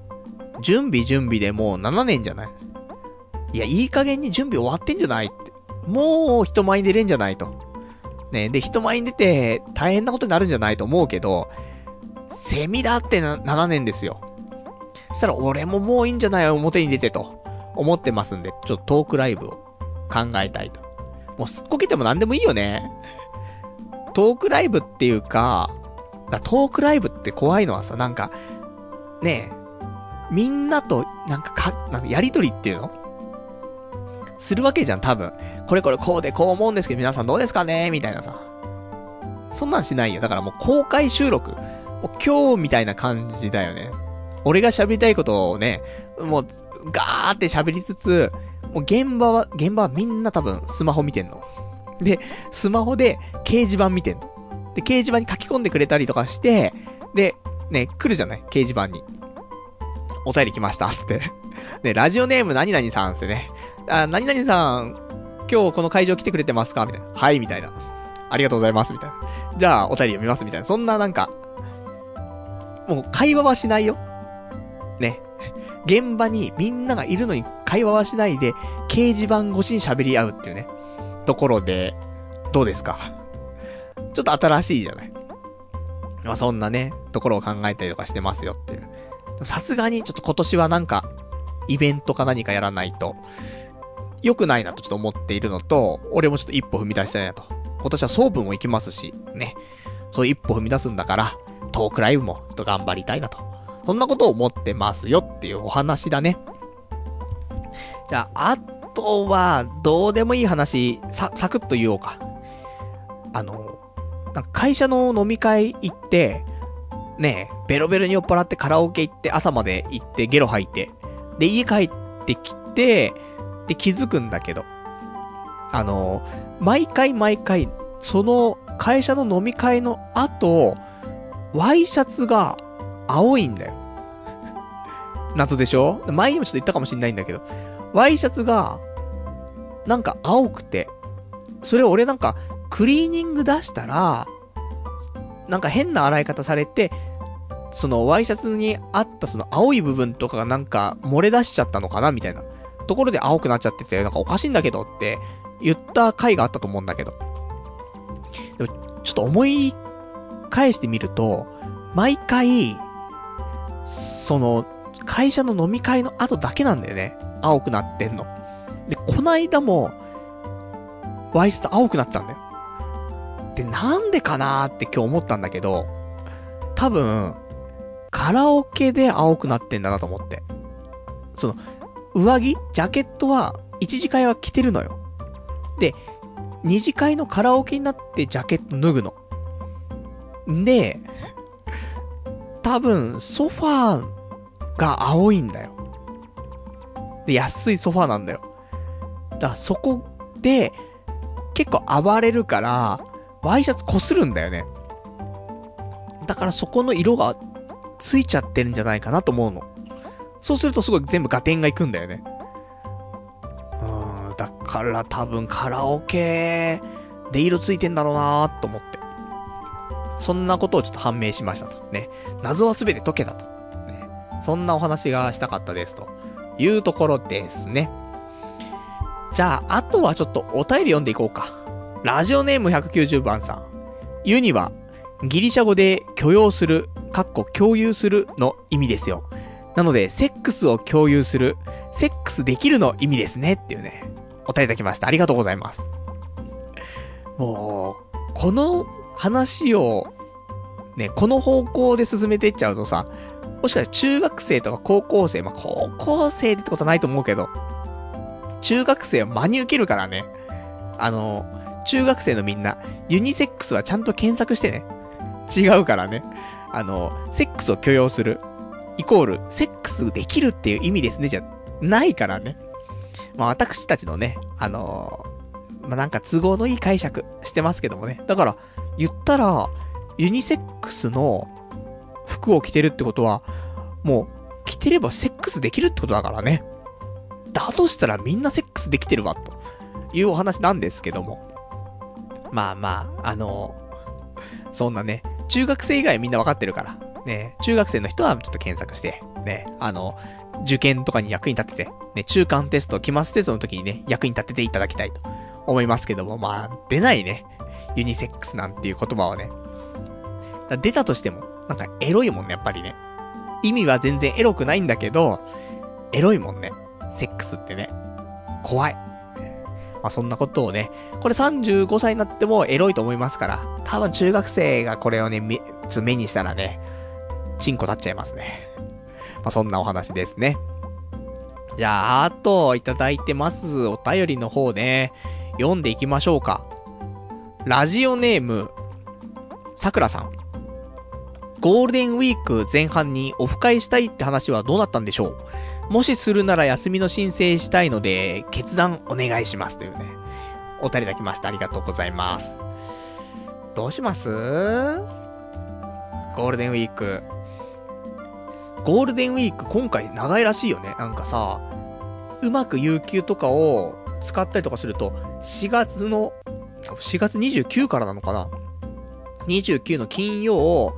準備準備でもう7年じゃない？いや、いい加減に準備終わってんじゃない？って。もう人前に出れんじゃないと。ね、で、人前に出て大変なことになるんじゃないと思うけど、セミだってな7年ですよ。そしたら俺ももういいんじゃない？表に出てと思ってますんで、ちょっとトークライブを考えたいと。もうすっこけても何でもいいよね。トークライブっていうか、かトークライブって怖いのはさ、なんか、ねえ、みんなと、なんかか、なんかやりとりっていうの？するわけじゃん、多分。これこれこうでこう思うんですけど、皆さんどうですかね？みたいなさ。そんなんしないよ。だからもう公開収録。もう今日みたいな感じだよね。俺が喋りたいことをね、もう、ガーって喋りつつ、もう現場は、現場はみんな多分スマホ見てんの。で、スマホで掲示板見てんの。で、掲示板に書き込んでくれたりとかして、で、ね、来るじゃない？掲示板に。お便り来ました、つって。ね、ラジオネーム何々さんってね。あ、何々さん、今日この会場来てくれてますか？みたいな。はい、みたいな。ありがとうございます、みたいな。じゃあ、お便り読みます、みたいな。そんななんか、もう会話はしないよ。ね。現場にみんながいるのに会話はしないで、掲示板越しに喋り合うっていうね、ところで、どうですか？ちょっと新しいじゃない？まあそんなね、ところを考えたりとかしてますよっていう。さすがにちょっと今年はなんか、イベントか何かやらないと、良くないなとちょっと思っているのと、俺もちょっと一歩踏み出したいなと。今年は総分も行きますし、ね。そういう一歩踏み出すんだから、トークライブもちょっと頑張りたいなと。そんなことを思ってますよっていうお話だね。じゃあ、あとは、どうでもいい話、さ、サクッと言おうか。あの、なんか会社の飲み会行って、ねえベロベロに酔っ払ってカラオケ行って朝まで行ってゲロ吐いて、で、家帰ってきて、で、気づくんだけど、あの、毎回毎回、その会社の飲み会の後、ワイシャツが青いんだよ。夏でしょ？前にもちょっと言ったかもしんないんだけど、ワイシャツが、なんか青くて、それ俺なんか、クリーニング出したら、なんか変な洗い方されて、そのワイシャツにあったその青い部分とかがなんか漏れ出しちゃったのかな？みたいな。ところで青くなっちゃってて、なんかおかしいんだけどって言った回があったと思うんだけど。でも、ちょっと思い返してみると、毎回、その、会社の飲み会の後だけなんだよね。青くなってんの。で、こないだも、ワイシャツ青くなったんだよ。で、なんでかなーって今日思ったんだけど、多分、カラオケで青くなってんだなと思って。その、上着ジャケットは、一次会は着てるのよ。で、二次会のカラオケになってジャケット脱ぐの。んで、多分、ソファーが青いんだよ。で、安いソファーなんだよ。だからそこで、結構暴れるから、ワイシャツ擦るんだよね。だからそこの色がついちゃってるんじゃないかなと思うの。そうするとすごい全部ガテンがいくんだよね。うん、だから多分カラオケで色ついてんだろうなーと思って。そんなことをちょっと判明しましたと。ね。謎はすべて解けたと。そんなお話がしたかったですと。いうところですね。じゃあ、あとはちょっとお便り読んでいこうか。ラジオネーム190番さん。ユニは、ギリシャ語で許容する、かっこ共有するの意味ですよ。なので、セックスを共有する、セックスできるの意味ですねっていうね、お便りいただきました。ありがとうございます。もう、この話を、ね、この方向で進めていっちゃうとさ、もしかしたら中学生とか高校生、まあ、高校生ってことないと思うけど、中学生は真に受けるからね。あの、中学生のみんな、ユニセックスはちゃんと検索してね。違うからね。あの、セックスを許容する。イコール、セックスできるっていう意味ですね、じゃないからね。まあ私たちのね、あのー、まあなんか都合のいい解釈してますけどもね。だから、言ったら、ユニセックスの服を着てるってことは、もう、着てればセックスできるってことだからね。だとしたらみんなセックスできてるわ、というお話なんですけども。まあまあ、あの、そんなね、中学生以外みんなわかってるから。ね、中学生の人はちょっと検索して、ね、あの、受験とかに役に立てて、ね、中間テスト、期末テストの時にね、役に立てていただきたいと思いますけども、まあ、出ないね、ユニセックスなんていう言葉はね。出たとしても、なんかエロいもんね、やっぱりね。意味は全然エロくないんだけど、エロいもんね。セックスってね。怖い。まあそんなことをね、これ35歳になってもエロいと思いますから、多分中学生がこれをね、目、目にしたらね、チンコ立っちゃいますね。まあ、そんなお話ですね。じゃあ、あと、いただいてます。お便りの方ね、読んでいきましょうか。ラジオネーム、さくらさん。ゴールデンウィーク前半にオフ会したいって話はどうなったんでしょう？もしするなら休みの申請したいので、決断お願いします。というね、お便りだきました。ありがとうございます。どうします？ゴールデンウィーク。ゴールデンウィーク今回長いらしいよね。なんかさ、うまく有給とかを使ったりとかすると、4月の、4月29からなのかな ?29 の金曜、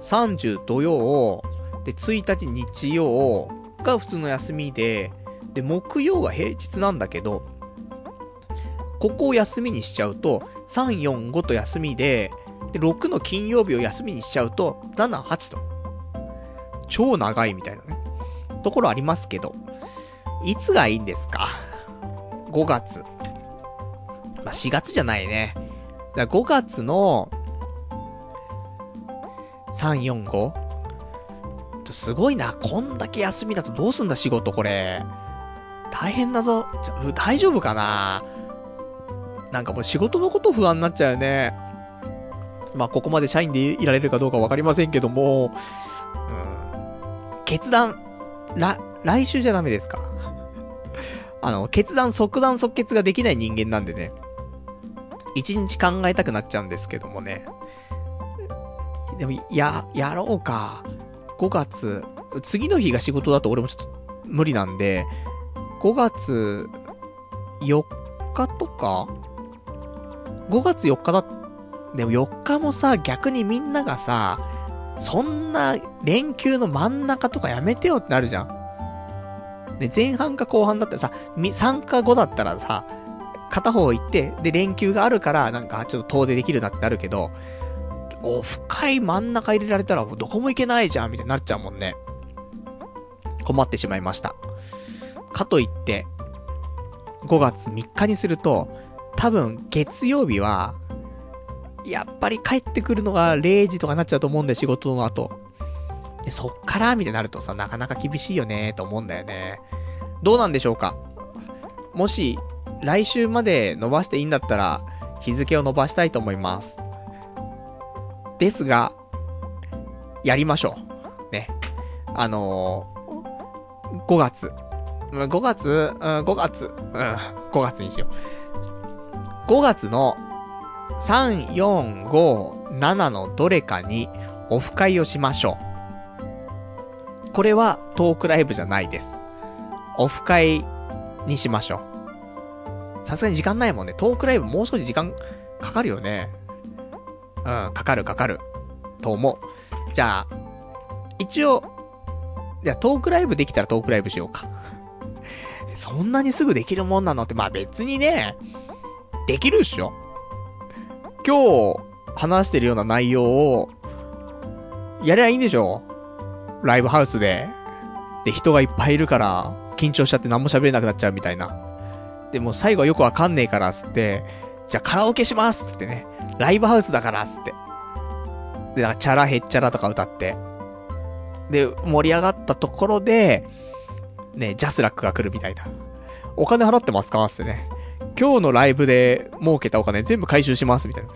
30土曜、で、1日日曜が普通の休みで、で、木曜が平日なんだけど、ここを休みにしちゃうと、3、4、5と休みで、で、6の金曜日を休みにしちゃうと、7、8と。超長いみたいなね。ところありますけど、いつがいいんですか ?5 月。まあ、4月じゃないね。だ5月の、3、4、5? すごいな。こんだけ休みだとどうすんだ仕事これ。大変だぞ。大丈夫かななんかもう仕事のこと不安になっちゃうよね。まあ、ここまで社員でいられるかどうかわかりませんけども、うん。決断、ら、来週じゃダメですか あの、決断、即断即決ができない人間なんでね。一日考えたくなっちゃうんですけどもね。でも、や、やろうか。5月、次の日が仕事だと俺もちょっと無理なんで、5月4日とか ?5 月4日だ、でも4日もさ、逆にみんながさ、そんな連休の真ん中とかやめてよってなるじゃん。で、前半か後半だったらさ、3か5だったらさ、片方行って、で、連休があるから、なんかちょっと遠出できるなってなるけど、オフ会真ん中入れられたらどこも行けないじゃん、みたいになっちゃうもんね。困ってしまいました。かといって、5月3日にすると、多分月曜日は、やっぱり帰ってくるのが0時とかになっちゃうと思うんで、仕事の後。で、そっから、みたいになるとさ、なかなか厳しいよね、と思うんだよね。どうなんでしょうか？もし、来週まで伸ばしていいんだったら、日付を伸ばしたいと思います。ですが、やりましょう。ね。あのー、5月。5月、うん、5月、うん、5月にしよう。5月の3、4、5、7のどれかにオフ会をしましょう。これはトークライブじゃないです。オフ会にしましょう。さすがに時間ないもんね。トークライブもう少し時間かかるよね。うん、かかるかかる。と思う。じゃあ、一応、じゃあトークライブできたらトークライブしようか。そんなにすぐできるもんなのって、まあ別にね、できるっしょ。今日、話してるような内容を、やりゃいいんでしょライブハウスで。で、人がいっぱいいるから、緊張しちゃって何も喋れなくなっちゃうみたいな。でも最後はよくわかんねえからっ、つって、じゃあカラオケしますつってね。ライブハウスだから、つって。で、なんか、チャラヘッチャラとか歌って。で、盛り上がったところで、ね、ジャスラックが来るみたいな。お金払ってますかつってね。今日のライブで儲けたお金全部回収します、みたいな。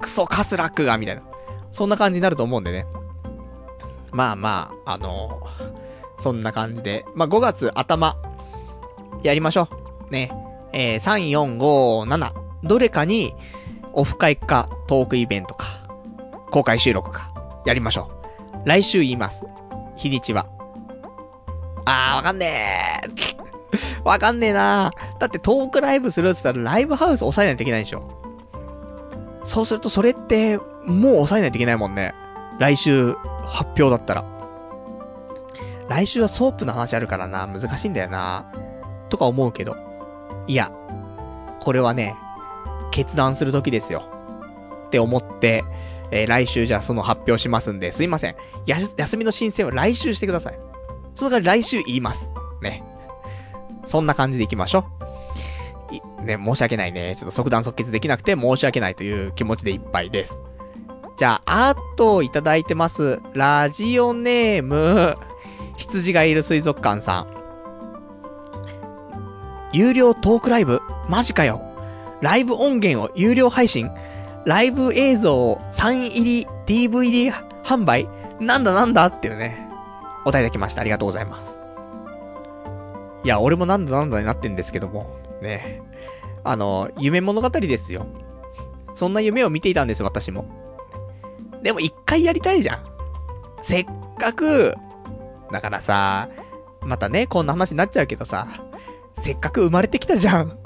クソカスラックが、みたいな。そんな感じになると思うんでね。まあまあ、あのー、そんな感じで。まあ5月頭、やりましょう。ね。えー、3、4、5、7。どれかに、オフ会か、トークイベントか、公開収録か、やりましょう。来週言います。日にちは。あー、わかんねー。わかんねえなだってトークライブするって言ったらライブハウス押さえないといけないでしょ。そうするとそれって、もう押さえないといけないもんね。来週、発表だったら。来週はソープの話あるからな、難しいんだよな。とか思うけど。いや、これはね、決断する時ですよ。って思って、えー、来週じゃあその発表しますんで、すいません。や、休みの申請は来週してください。それから来週言います。ね。そんな感じでいきましょう。ね、申し訳ないね。ちょっと即断即決できなくて申し訳ないという気持ちでいっぱいです。じゃあ、あといただいてます。ラジオネーム、羊がいる水族館さん。有料トークライブ？マジかよ。ライブ音源を有料配信ライブ映像をサイン入り DVD 販売なんだなんだっていうね、お答えいただきました。ありがとうございます。いや、俺もなんだなんだになってんですけども、ね。あの、夢物語ですよ。そんな夢を見ていたんです、私も。でも一回やりたいじゃん。せっかく、だからさ、またね、こんな話になっちゃうけどさ、せっかく生まれてきたじゃん。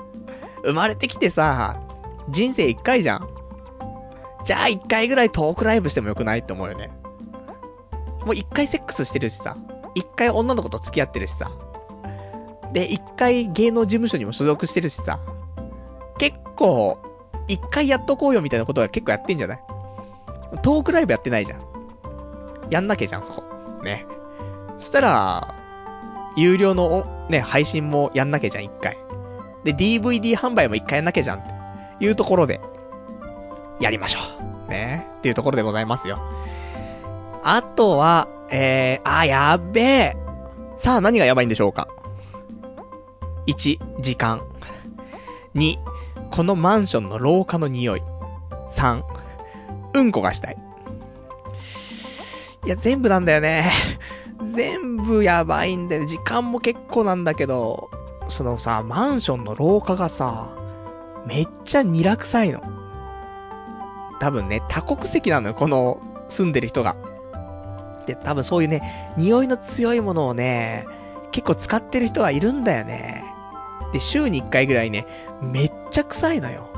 生まれてきてさ、人生一回じゃん。じゃあ一回ぐらいトークライブしてもよくないって思うよね。もう一回セックスしてるしさ、一回女の子と付き合ってるしさ、で、一回芸能事務所にも所属してるしさ、結構、一回やっとこうよみたいなことは結構やってんじゃない？トークライブやってないじゃん。やんなきゃじゃん、そこ。ね。そしたら、有料の、ね、配信もやんなきゃじゃん、一回。で、DVD 販売も一回やんなきゃじゃんっていうところで、やりましょう。ね。っていうところでございますよ。あとは、えー、あ、やべえ。さあ、何がやばいんでしょうか。1、時間。2、このマンションの廊下の匂い。3、うんこがしたい。いや、全部なんだよね。全部やばいんだよ。時間も結構なんだけど、そのさ、マンションの廊下がさ、めっちゃニラ臭いの。多分ね、多国籍なのよ、この住んでる人が。で、多分そういうね、匂いの強いものをね、結構使ってる人がいるんだよね。で、週に1回ぐらいね、めっちゃ臭いのよ。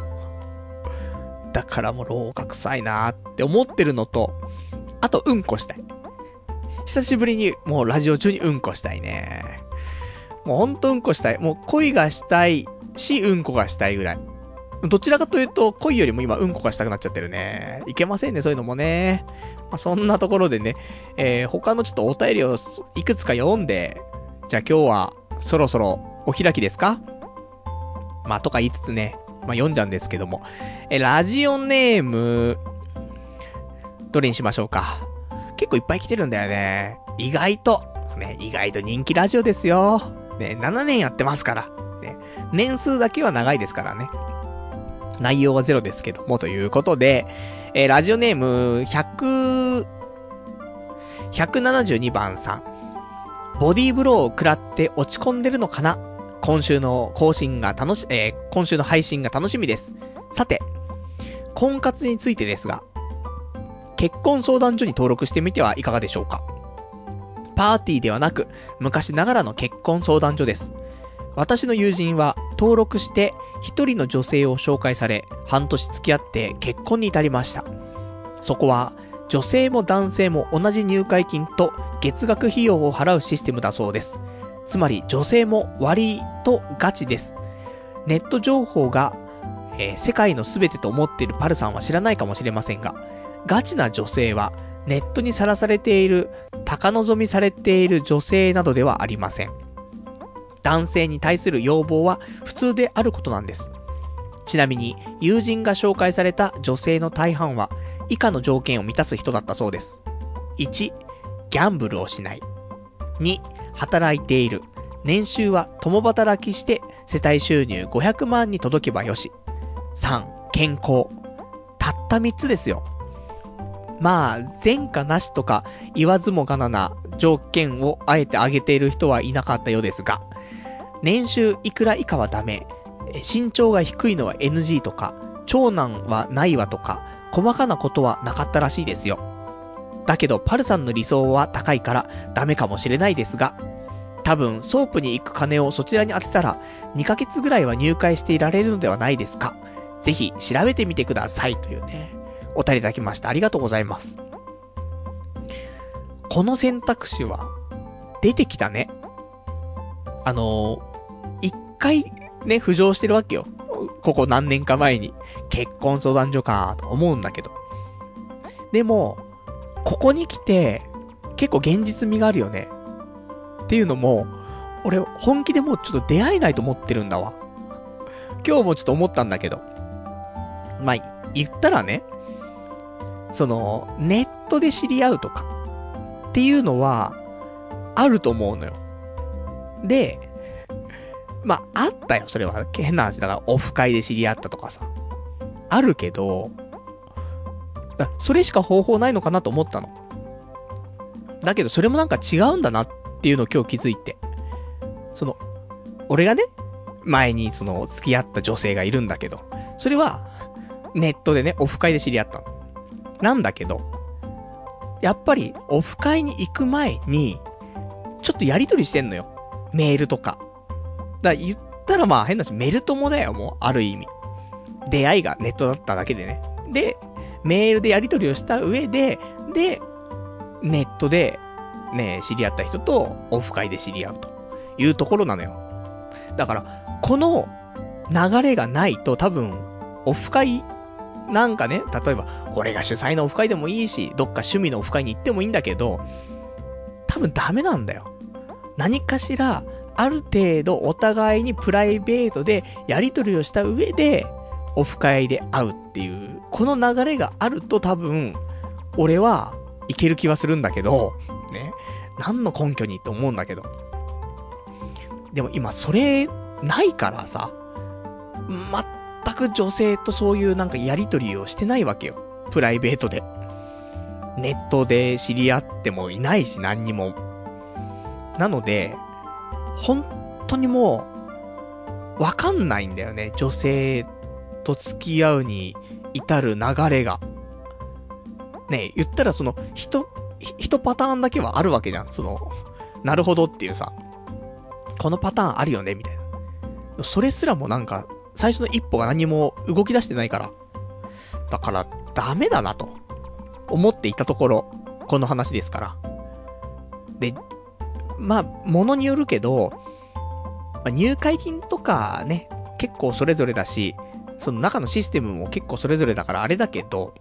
だからもう廊下臭いなーって思ってるのと、あとうんこしたい。久しぶりにもうラジオ中にうんこしたいね。もうほんとうんこしたい。もう恋がしたいし、うんこがしたいぐらい。どちらかというと、恋よりも今うんこがしたくなっちゃってるね。いけませんね、そういうのもね。まあ、そんなところでね、えー、他のちょっとお便りをいくつか読んで、じゃあ今日はそろそろお開きですか？まあ、とか言いつつね、まあ、読んじゃうんですけども。え、ラジオネーム、どれにしましょうか？結構いっぱい来てるんだよね。意外と、ね、意外と人気ラジオですよ。ね、7年やってますから。ね、年数だけは長いですからね。内容はゼロですけども、ということで、えー、ラジオネーム、100、172番さん。ボディーブローを食らって落ち込んでるのかな？今週の更新が楽し、えー、今週の配信が楽しみです。さて、婚活についてですが、結婚相談所に登録してみてはいかがでしょうか？パーティーではなく、昔ながらの結婚相談所です。私の友人は登録して一人の女性を紹介され、半年付き合って結婚に至りました。そこは女性も男性も同じ入会金と月額費用を払うシステムだそうです。つまり女性も割とガチです。ネット情報が、えー、世界の全てと思っているパルさんは知らないかもしれませんが、ガチな女性はネットにさらされている、高望みされている女性などではありません。男性に対する要望は普通であることなんです。ちなみに、友人が紹介された女性の大半は、以下の条件を満たす人だったそうです。1、ギャンブルをしない。2、働いている。年収は共働きして世帯収入500万に届けばよし。3、健康。たった3つですよ。まあ、前科なしとか言わずもがなな条件をあえて挙げている人はいなかったようですが、年収いくら以下はダメ、身長が低いのは NG とか、長男はないわとか、細かなことはなかったらしいですよ。だけど、パルさんの理想は高いからダメかもしれないですが、多分、ソープに行く金をそちらに当てたら、2ヶ月ぐらいは入会していられるのではないですか。ぜひ、調べてみてください。というね、お便りいただきました。ありがとうございます。この選択肢は、出てきたね。あのー、一回ね、浮上してるわけよ。ここ何年か前に。結婚相談所か、と思うんだけど。でも、ここに来て、結構現実味があるよね。っていうのも、俺、本気でもうちょっと出会えないと思ってるんだわ。今日もちょっと思ったんだけど。まあ、言ったらね、その、ネットで知り合うとか、っていうのは、あると思うのよ。で、まあ、あったよ、それは。変な話だから、オフ会で知り合ったとかさ。あるけど、それしか方法ないのかなと思ったの。だけど、それもなんか違うんだなっていうのを今日気づいて。その、俺がね、前にその、付き合った女性がいるんだけど、それは、ネットでね、オフ会で知り合ったの。なんだけど、やっぱり、オフ会に行く前に、ちょっとやりとりしてんのよ。メールとか。だから言ったらまあ変なし、メル友だよ、もう、ある意味。出会いがネットだっただけでね。で、メールでやり取りをした上で、で、ネットで、ね、知り合った人とオフ会で知り合うというところなのよ。だから、この流れがないと多分、オフ会なんかね、例えば、俺が主催のオフ会でもいいし、どっか趣味のオフ会に行ってもいいんだけど、多分ダメなんだよ。何かしら、ある程度お互いにプライベートでやり取りをした上で、オフ会で会うっていう、この流れがあると多分、俺はいける気はするんだけど、ね。何の根拠にって思うんだけど。でも今それ、ないからさ、全く女性とそういうなんかやりとりをしてないわけよ。プライベートで。ネットで知り合ってもいないし、何にも。なので、本当にもう、わかんないんだよね。女性と付き合うに至る流れが。ね言ったらその、人、一パターンだけはあるわけじゃん。その、なるほどっていうさ。このパターンあるよねみたいな。それすらもなんか、最初の一歩が何も動き出してないから。だから、ダメだなと。思っていたところ、この話ですから。で、まあ、ものによるけど、まあ、入会金とかね、結構それぞれだし、その中のシステムも結構それぞれだからあれだけど、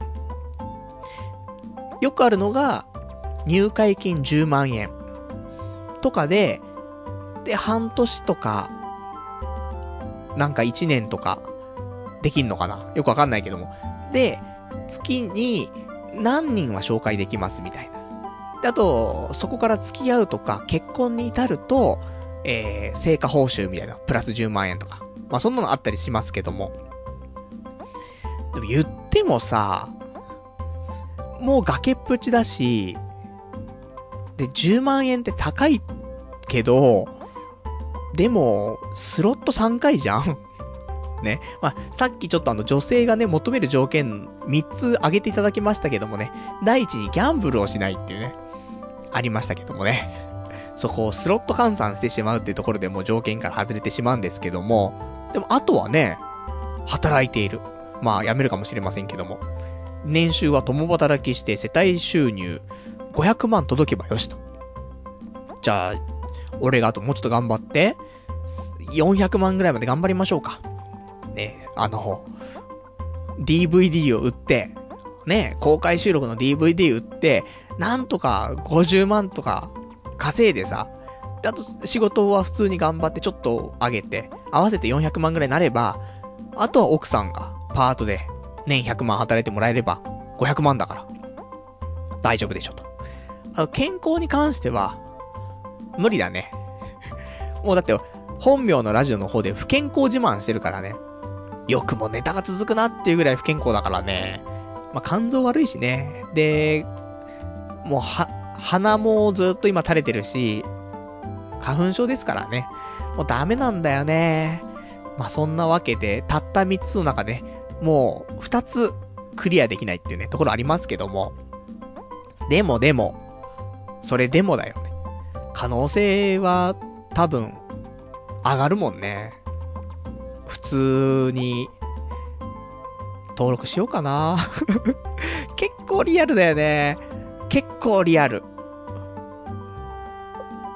よくあるのが、入会金10万円とかで、で、半年とか、なんか1年とか、できんのかな？よくわかんないけども。で、月に何人は紹介できますみたいな。で、あと、そこから付き合うとか、結婚に至ると、えー、成果報酬みたいな、プラス10万円とか。まあ、そんなのあったりしますけども。でも言ってもさ、もう崖っぷちだし、で、10万円って高いけど、でも、スロット3回じゃん ね。まあ、さっきちょっとあの女性がね、求める条件3つ挙げていただきましたけどもね、第一にギャンブルをしないっていうね、ありましたけどもね。そこをスロット換算してしまうっていうところでもう条件から外れてしまうんですけども、でもあとはね、働いている。まあ、辞めるかもしれませんけども。年収は共働きして世帯収入500万届けばよしと。じゃあ、俺があともうちょっと頑張って、400万ぐらいまで頑張りましょうか。ね、あの、DVD を売って、ね、公開収録の DVD 売って、なんとか50万とか稼いでさ、で、あと仕事は普通に頑張ってちょっと上げて、合わせて400万ぐらいになれば、あとは奥さんがパートで年100万働いてもらえれば500万だから、大丈夫でしょと。あの、健康に関しては、無理だね。もうだって、本名のラジオの方で不健康自慢してるからね。よくもネタが続くなっていうぐらい不健康だからね。まあ、肝臓悪いしね。で、もうは、鼻もずっと今垂れてるし、花粉症ですからね。もうダメなんだよね。まあ、そんなわけで、たった3つの中で、もう2つクリアできないっていうね、ところありますけども。でもでも、それでもだよね。可能性は多分、上がるもんね。普通に、登録しようかな 結構リアルだよね。結構リアル。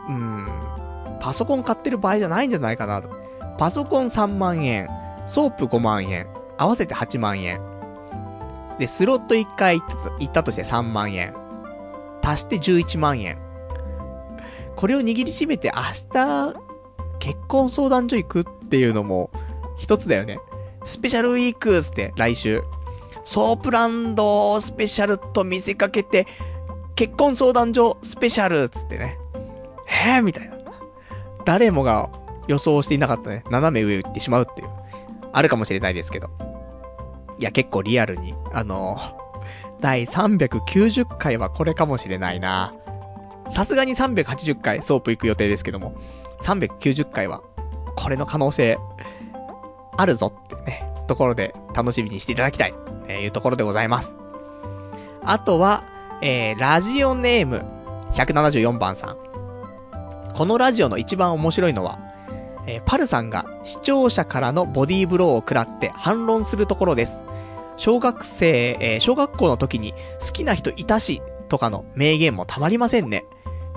うん。パソコン買ってる場合じゃないんじゃないかなと。パソコン3万円、ソープ5万円、合わせて8万円。で、スロット1回行ったとして3万円。足して11万円。これを握りしめて明日、結婚相談所行くっていうのも、一つだよね。スペシャルウィークつって、来週。ソープランドスペシャルと見せかけて、結婚相談所スペシャルつってね。えー、みたいな。誰もが予想していなかったね。斜め上行ってしまうっていう。あるかもしれないですけど。いや、結構リアルに。あの、第390回はこれかもしれないな。さすがに380回ソープ行く予定ですけども、390回は、これの可能性、あるぞってね、ところで楽しみにしていただきたい、えー、いうところでございます。あとは、えー、ラジオネーム、174番さん。このラジオの一番面白いのは、えー、パルさんが視聴者からのボディーブローを食らって反論するところです。小学生、えー、小学校の時に好きな人いたし、とかの名言もたまりませんね。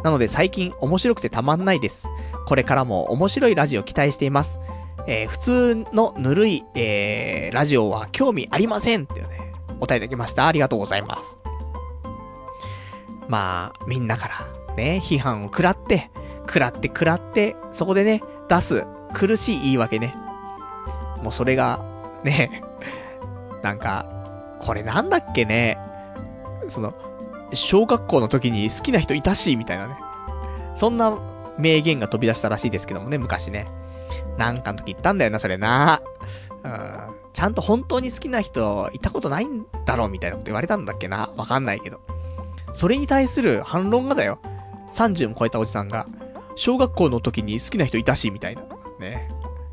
なので最近面白くてたまんないです。これからも面白いラジオ期待しています。えー、普通のぬるい、えー、ラジオは興味ありませんっていうね、お答えいただきました。ありがとうございます。まあ、みんなから、ね、批判を食らって、食らって食らって、そこでね、出す苦しい言い訳ね。もうそれが、ね、なんか、これなんだっけね、その、小学校の時に好きな人いたし、みたいなね。そんな名言が飛び出したらしいですけどもね、昔ね。なんかの時言ったんだよな、それな。うん。ちゃんと本当に好きな人いたことないんだろうみたいなこと言われたんだっけな。わかんないけど。それに対する反論がだよ。30も超えたおじさんが、小学校の時に好きな人いたし、みたいな。ね。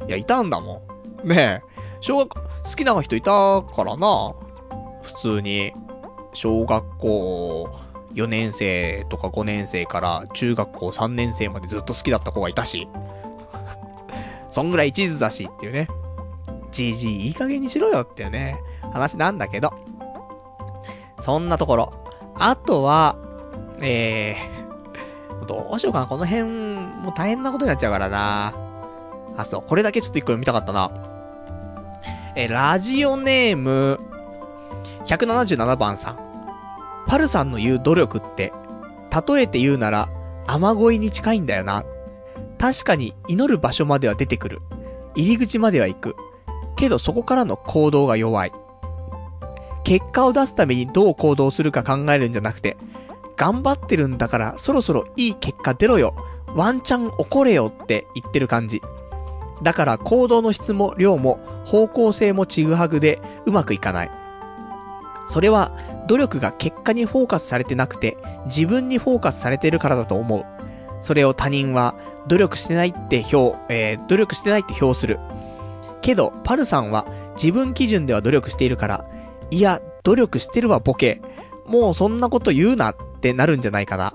いや、いたんだもん。ねえ。小学、好きな人いたからな。普通に。小学校4年生とか5年生から中学校3年生までずっと好きだった子がいたし。そんぐらい一途だしっていうね。じじいいい加減にしろよっていうね、話なんだけど。そんなところ。あとは、えー、どうしようかな。この辺、もう大変なことになっちゃうからな。あ、そう。これだけちょっと一個読みたかったな。えラジオネーム、177番さん。パルさんの言う努力って、例えて言うなら、雨乞いに近いんだよな。確かに祈る場所までは出てくる。入り口までは行く。けどそこからの行動が弱い。結果を出すためにどう行動するか考えるんじゃなくて、頑張ってるんだからそろそろいい結果出ろよ。ワンチャン怒れよって言ってる感じ。だから行動の質も量も方向性もちぐはぐでうまくいかない。それは努力が結果にフォーカスされてなくて自分にフォーカスされてるからだと思う。それを他人は努力してないって表、えー、努力してないって表する。けど、パルさんは自分基準では努力しているから、いや、努力してるわボケ。もうそんなこと言うなってなるんじゃないかな。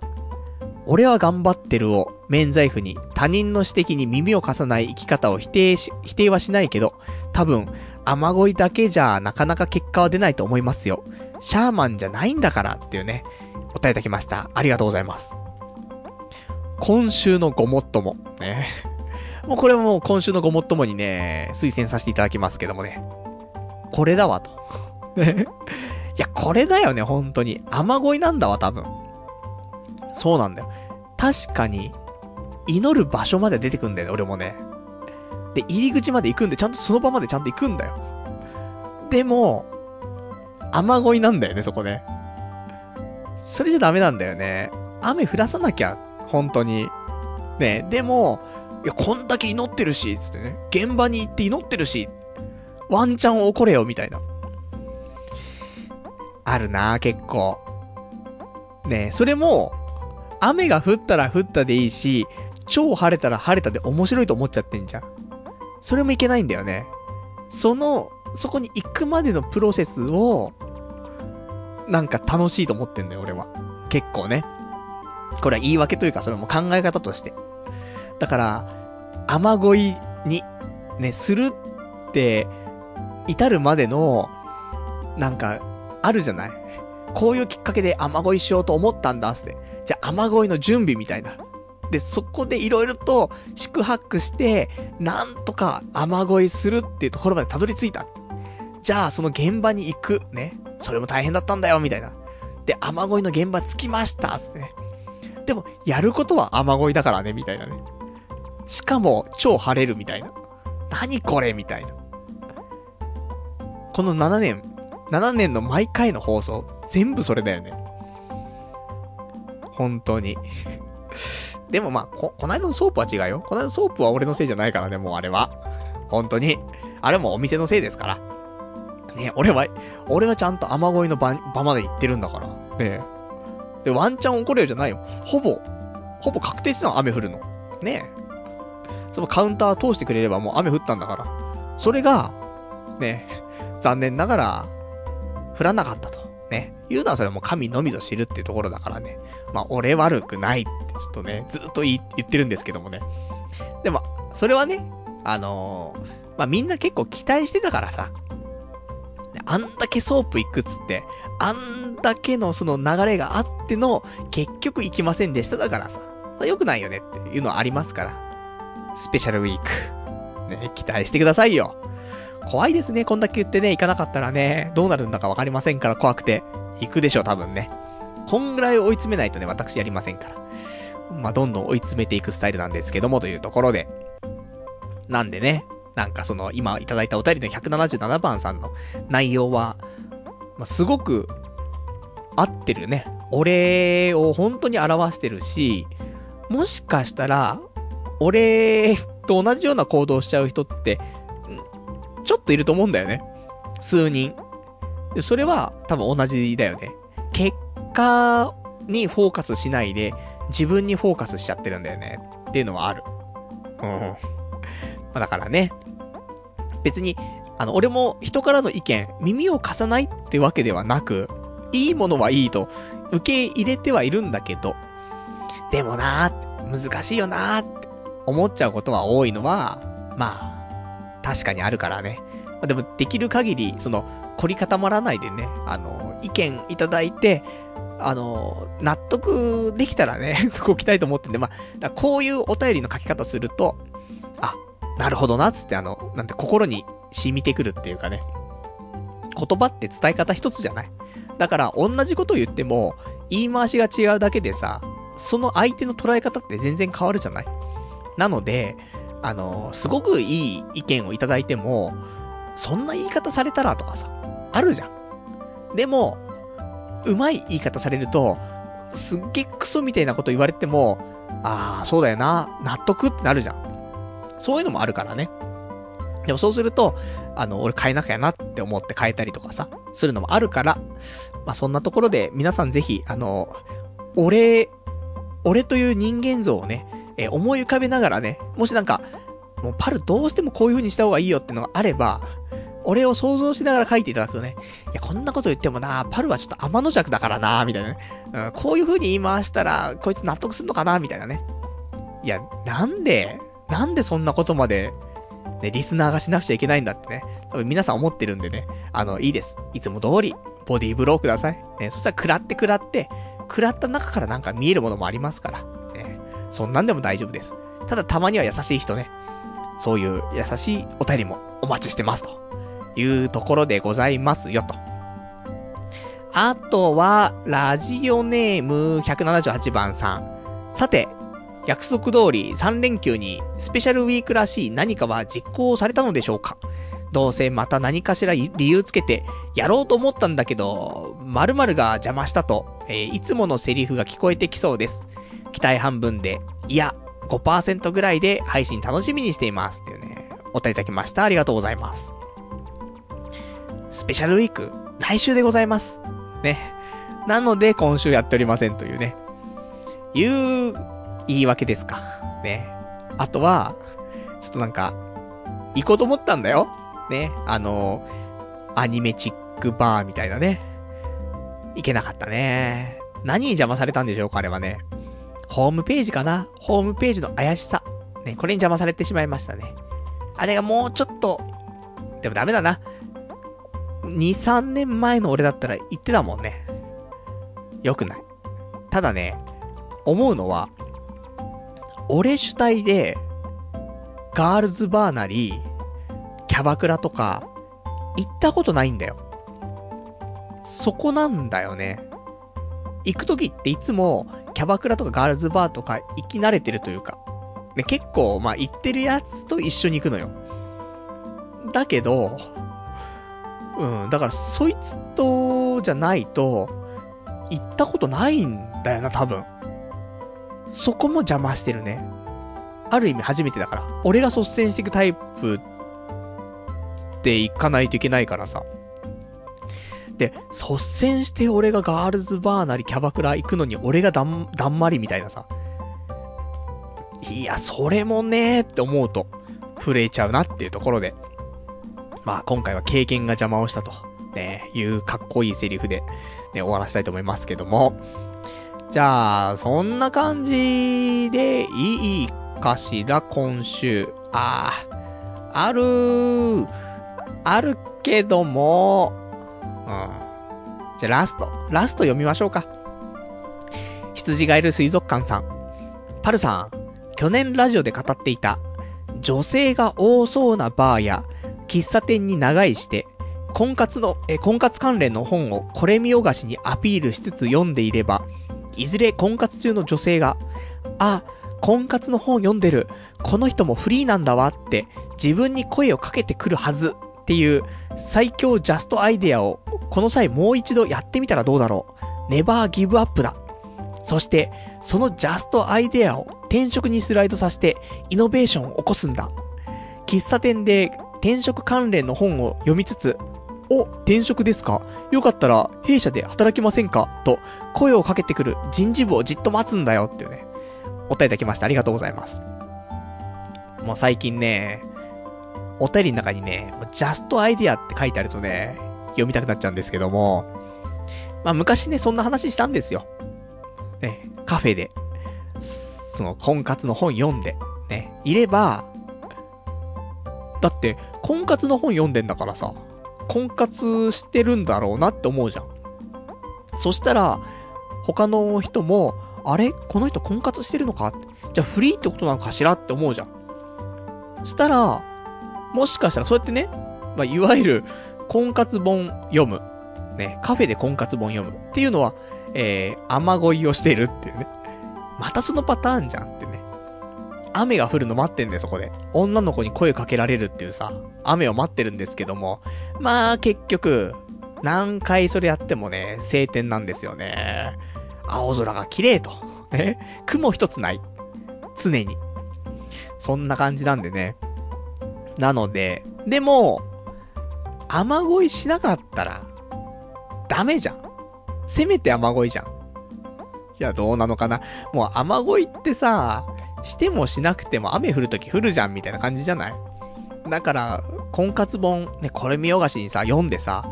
俺は頑張ってるを免罪符に他人の指摘に耳を貸さない生き方を否定し、否定はしないけど、多分、雨乞いだけじゃなかなか結果は出ないと思いますよ。シャーマンじゃないんだからっていうね、お答えいただきました。ありがとうございます。今週のごもっとも。ね。もうこれも今週のごもっともにね、推薦させていただきますけどもね。これだわと。ね。いや、これだよね、本当に。雨乞いなんだわ、多分。そうなんだよ。確かに、祈る場所まで出てくんだよね、俺もね。で、入り口まで行くんで、ちゃんとその場までちゃんと行くんだよ。でも、雨乞いなんだよね、そこね。それじゃダメなんだよね。雨降らさなきゃ、本当に。ね、でも、いや、こんだけ祈ってるし、つってね。現場に行って祈ってるし、ワンチャン怒れよ、みたいな。あるな結構。ねそれも、雨が降ったら降ったでいいし、超晴れたら晴れたで面白いと思っちゃってんじゃん。それもいけないんだよね。その、そこに行くまでのプロセスを、なんか楽しいと思ってんだよ、俺は。結構ね。これは言い訳というか、それも考え方として。だから、雨乞いに、ね、するって、至るまでの、なんか、あるじゃないこういうきっかけで雨乞いしようと思ったんだ、って。じゃあ雨乞いの準備みたいな。で、そこで色々と宿泊して、なんとか雨乞いするっていうところまでたどり着いた。じゃあ、その現場に行く。ね。それも大変だったんだよ、みたいな。で、雨乞いの現場着きました、つってね。でも、やることは雨乞いだからね、みたいなね。しかも、超晴れるみたいな。何これみたいな。この7年、7年の毎回の放送、全部それだよね。本当に。でもまあ、こ、この間のソープは違うよ。この間のソープは俺のせいじゃないからね、もうあれは。本当に。あれもお店のせいですから。ね俺は、俺はちゃんと雨乞いの場、場まで行ってるんだから。ねで、ワンチャン怒れよじゃないよ。ほぼ、ほぼ確定してたの、雨降るの。ねそのカウンター通してくれればもう雨降ったんだから。それが、ね残念ながら、降らなかったと。ね。言うのはそれはもう神のみぞ知るっていうところだからね。まあ、俺悪くないってちょっとね、ずっと言ってるんですけどもね。でも、それはね、あのー、まあ、みんな結構期待してたからさ。あんだけソープ行くっつって、あんだけのその流れがあっての、結局行きませんでしただからさ。良くないよねっていうのはありますから。スペシャルウィーク。ね、期待してくださいよ。怖いですね。こんだけ言ってね、行かなかったらね、どうなるんだかわかりませんから怖くて。行くでしょ、多分ね。こんぐらい追い詰めないとね、私やりませんから。まあ、どんどん追い詰めていくスタイルなんですけども、というところで。なんでね、なんかその、今いただいたお便りの177番さんの内容は、まあ、すごく、合ってるね。俺を本当に表してるし、もしかしたら、俺と同じような行動しちゃう人って、ちょっといると思うんだよね。数人。それは多分同じだよね。結果にフォーカスしないで、自分にフォーカスしちゃってるんだよね。っていうのはある。うん。まあ、だからね。別に、あの、俺も人からの意見、耳を貸さないってわけではなく、いいものはいいと、受け入れてはいるんだけど、でもなー難しいよなーって思っちゃうことは多いのは、まあ、確かにあるからね。でも、できる限り、その、凝り固まらないでね、あの、意見いただいて、あの、納得できたらね、動きたいと思ってんで、まあ、こういうお便りの書き方すると、あ、なるほどな、つって、あの、なんて心に染みてくるっていうかね。言葉って伝え方一つじゃないだから、同じことを言っても、言い回しが違うだけでさ、その相手の捉え方って全然変わるじゃないなので、あの、すごくいい意見をいただいても、そんな言い方されたらとかさ、あるじゃん。でも、うまい言い方されると、すっげえクソみたいなこと言われても、ああ、そうだよな、納得ってなるじゃん。そういうのもあるからね。でもそうすると、あの、俺変えなきゃなって思って変えたりとかさ、するのもあるから、まあ、そんなところで皆さんぜひ、あの、俺、俺という人間像をね、え、思い浮かべながらね、もしなんか、もうパルどうしてもこういう風にした方がいいよってのがあれば、俺を想像しながら書いていただくとね、いや、こんなこと言ってもな、パルはちょっと天の弱だからな、みたいなね。うん、こういう風に言い回したら、こいつ納得すんのかな、みたいなね。いや、なんで、なんでそんなことまで、ね、リスナーがしなくちゃいけないんだってね。多分皆さん思ってるんでね。あの、いいです。いつも通り、ボディーブローください。ね、そしたら食らって食らって、食らった中からなんか見えるものもありますから。ね、そんなんでも大丈夫です。ただたまには優しい人ね。そういう優しいお便りもお待ちしてますと。いうところでございますよと。あとは、ラジオネーム178番さん。さて、約束通り3連休にスペシャルウィークらしい何かは実行されたのでしょうか？どうせまた何かしら理由つけてやろうと思ったんだけど、〇〇が邪魔したと、えー、いつものセリフが聞こえてきそうです。期待半分で、いや、5%ぐらいで配信楽しみにしています。っていうね、お答えいただきました。ありがとうございます。スペシャルウィーク、来週でございます。ね。なので、今週やっておりませんというね。いう言い訳ですか。ね。あとは、ちょっとなんか、行こうと思ったんだよ。ね。あの、アニメチックバーみたいなね。行けなかったね。何に邪魔されたんでしょうか、あれはね。ホームページかなホームページの怪しさ。ね、これに邪魔されてしまいましたね。あれがもうちょっと、でもダメだな。2、3年前の俺だったら言ってたもんね。よくない。ただね、思うのは、俺主体で、ガールズバーなり、キャバクラとか、行ったことないんだよ。そこなんだよね。行くときっていつも、キャバクラとかガールズバーとか行き慣れてるというか、ね、結構、まあ、行ってるやつと一緒に行くのよ。だけど、うん、だからそいつとじゃないと、行ったことないんだよな、多分。そこも邪魔してるね。ある意味初めてだから。俺が率先していくタイプで行かないといけないからさ。で、率先して俺がガールズバーなりキャバクラ行くのに俺がだん、だんまりみたいなさ。いや、それもねーって思うと、震えちゃうなっていうところで。まあ今回は経験が邪魔をしたと、ね、いうかっこいいセリフで、ね、終わらせたいと思いますけども。じゃあ、そんな感じでいいかしら、今週。ああ、ある、あるけども、うん。じゃあラスト、ラスト読みましょうか。羊がいる水族館さん。パルさん、去年ラジオで語っていた、女性が多そうなバーや喫茶店に長居して、婚活の、え、婚活関連の本をこれ見よがしにアピールしつつ読んでいれば、いずれ婚活中の女性が、あ、婚活の本読んでる、この人もフリーなんだわって自分に声をかけてくるはずっていう最強ジャストアイデアをこの際もう一度やってみたらどうだろう。ネバーギブアップだ。そして、そのジャストアイデアを転職にスライドさせてイノベーションを起こすんだ。喫茶店で転職関連の本を読みつつ、お、転職ですか？よかったら弊社で働きませんか？と声をかけてくる人事部をじっと待つんだよっていうね。お便りいただきました。ありがとうございます。もう最近ね、お便りの中にね、ジャストアイディアって書いてあるとね、読みたくなっちゃうんですけども、まあ昔ね、そんな話したんですよ。ね、カフェで、その婚活の本読んで、ね、いれば、だって、婚活の本読んでんだからさ、婚活してるんだろうなって思うじゃん。そしたら、他の人も、あれ？この人婚活してるのか？じゃあフリーってことなのかしらって思うじゃん。したら、もしかしたらそうやってね、まあ、いわゆる婚活本読む。ね、カフェで婚活本読む。っていうのは、えー、雨乞いをしてるっていうね。またそのパターンじゃんって。雨が降るの待ってんだよ、そこで。女の子に声かけられるっていうさ、雨を待ってるんですけども。まあ、結局、何回それやってもね、晴天なんですよね。青空が綺麗と。ね。雲一つない。常に。そんな感じなんでね。なので、でも、雨乞いしなかったら、ダメじゃん。せめて雨乞いじゃん。いや、どうなのかな。もう雨乞いってさ、してもしなくても雨降るとき降るじゃんみたいな感じじゃない？だから、婚活本、ね、これ見よがしにさ、読んでさ、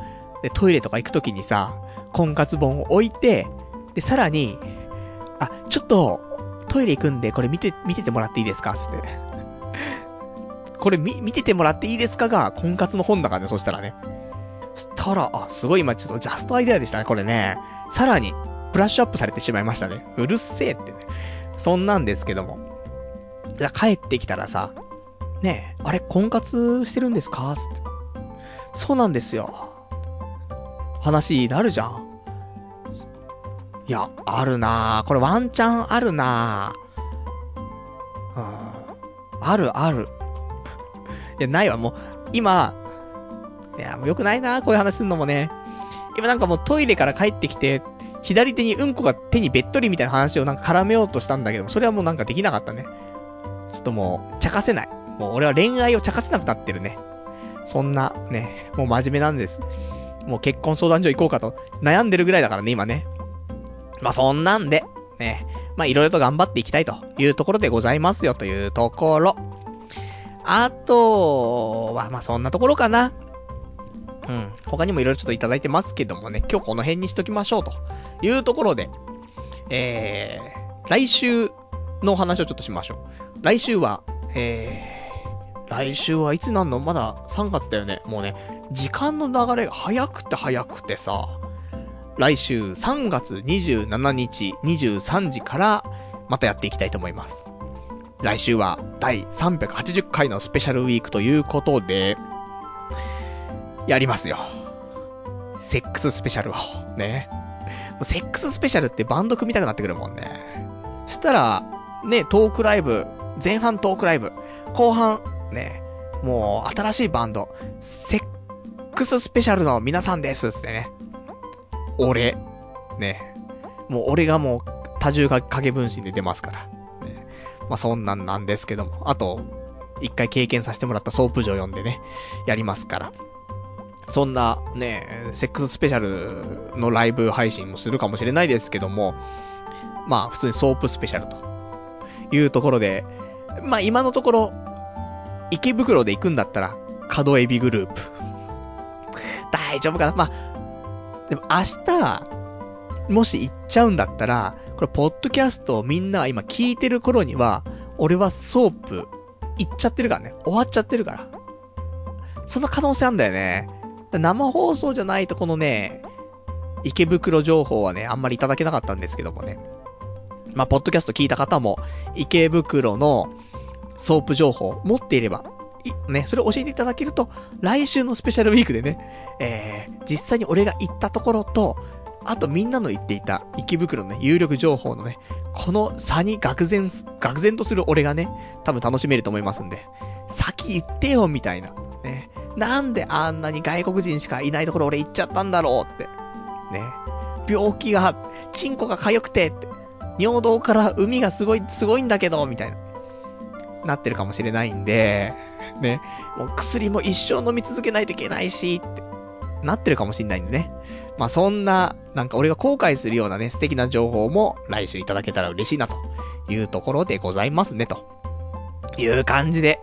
で、トイレとか行くときにさ、婚活本を置いて、で、さらに、あ、ちょっと、トイレ行くんで、これ見て、見ててもらっていいですか？つって。これ見、見ててもらっていいですかが、婚活の本だからね、そしたらね。そしたら、あ、すごい今ちょっとジャストアイデアでしたね、これね。さらに、ブラッシュアップされてしまいましたね。うるせえってね。そんなんですけども。じゃ帰ってきたらさ、ねえ、あれ、婚活してるんですか？つって。そうなんですよ。話になるじゃん。いや、あるなぁ。これワンチャンあるなぁ。うん。あるある。いや、ないわ。もう、今、いや、もう良くないなぁこういう話すんのもね。今なんかもうトイレから帰ってきて、左手にうんこが手にべっとりみたいな話をなんか絡めようとしたんだけどそれはもうなんかできなかったね。ちょっともう、茶化せない。もう俺は恋愛を茶化せなくなってるね。そんな、ね、もう真面目なんです。もう結婚相談所行こうかと悩んでるぐらいだからね、今ね。まあそんなんで、ね、まあいろいろと頑張っていきたいというところでございますよというところ。あとは、まあそんなところかな。うん。他にもいろいろちょっといただいてますけどもね、今日この辺にしときましょうというところで、えー、来週のお話をちょっとしましょう。来週は、えー、来週はいつなんの？まだ3月だよね。もうね、時間の流れが早くて早くてさ、来週3月27日23時からまたやっていきたいと思います。来週は第380回のスペシャルウィークということで、やりますよ。セックススペシャルを。ね。セックススペシャルってバンド組みたくなってくるもんね。したら、ね、トークライブ、前半トークライブ、後半、ね、もう新しいバンド、セックススペシャルの皆さんですってね。俺。ね。もう俺がもう多重影分身で出ますから。ね、まあそんなんなんですけども。あと、一回経験させてもらったソープ場読んでね、やりますから。そんなね、セックススペシャルのライブ配信もするかもしれないですけども、まあ普通にソープスペシャルというところで、まあ今のところ、池袋で行くんだったら、角エビグループ。大丈夫かな？まあ、でも明日、もし行っちゃうんだったら、これ、ポッドキャストをみんな今聞いてる頃には、俺はソープ、行っちゃってるからね。終わっちゃってるから。その可能性あんだよね。生放送じゃないとこのね、池袋情報はね、あんまりいただけなかったんですけどもね。まあ、ポッドキャスト聞いた方も、池袋のソープ情報持っていれば、い、ね、それを教えていただけると、来週のスペシャルウィークでね、えー、実際に俺が行ったところと、あとみんなの言っていた池袋のね、有力情報のね、この差に愕然、愕然とする俺がね、多分楽しめると思いますんで、先行ってよ、みたいな。ね。なんであんなに外国人しかいないところ俺行っちゃったんだろうって。ね。病気が、チンコが痒くてって。尿道から海がすごい、すごいんだけど、みたいな。なってるかもしれないんで、ね。もう薬も一生飲み続けないといけないし、って。なってるかもしれないんでね。まあ、そんな、なんか俺が後悔するようなね、素敵な情報も来週いただけたら嬉しいなというところでございますね、という感じで、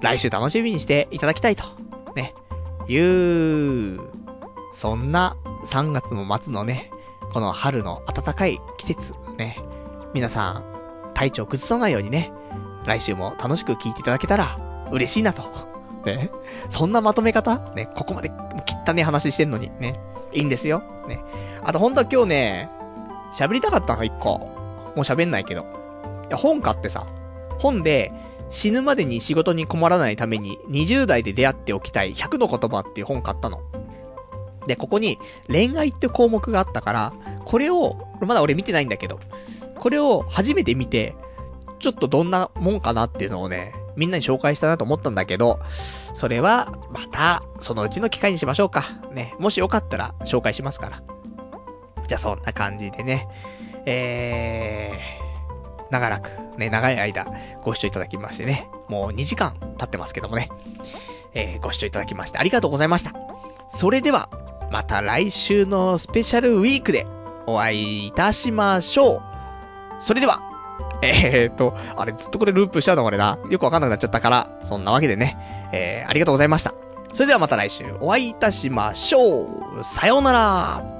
来週楽しみにしていただきたいと、ね、いう、そんな3月も末のね、この春の暖かい季節、ね、皆さん、体調崩さないようにね、来週も楽しく聞いていただけたら嬉しいなと。ね。そんなまとめ方？ね、ここまで汚ね話してんのに、ね。いいんですよ。ね。あと本当は今日ね、喋りたかったの一個。もう喋んないけど。いや、本買ってさ、本で、死ぬまでに仕事に困らないために20代で出会っておきたい100の言葉っていう本買ったの。で、ここに恋愛って項目があったから、これを、まだ俺見てないんだけど、これを初めて見て、ちょっとどんなもんかなっていうのをね、みんなに紹介したなと思ったんだけど、それは、また、そのうちの機会にしましょうか。ね。もしよかったら、紹介しますから。じゃあ、そんな感じでね。えー、長らく、ね、長い間、ご視聴いただきましてね。もう2時間経ってますけどもね。えー、ご視聴いただきましてありがとうございました。それでは、また来週のスペシャルウィークでお会いいたしましょう。それでは、えーっと、あれずっとこれループしちゃうのこれな？よくわかんなくなっちゃったから、そんなわけでね、えー、ありがとうございました。それではまた来週お会いいたしましょう。さようなら。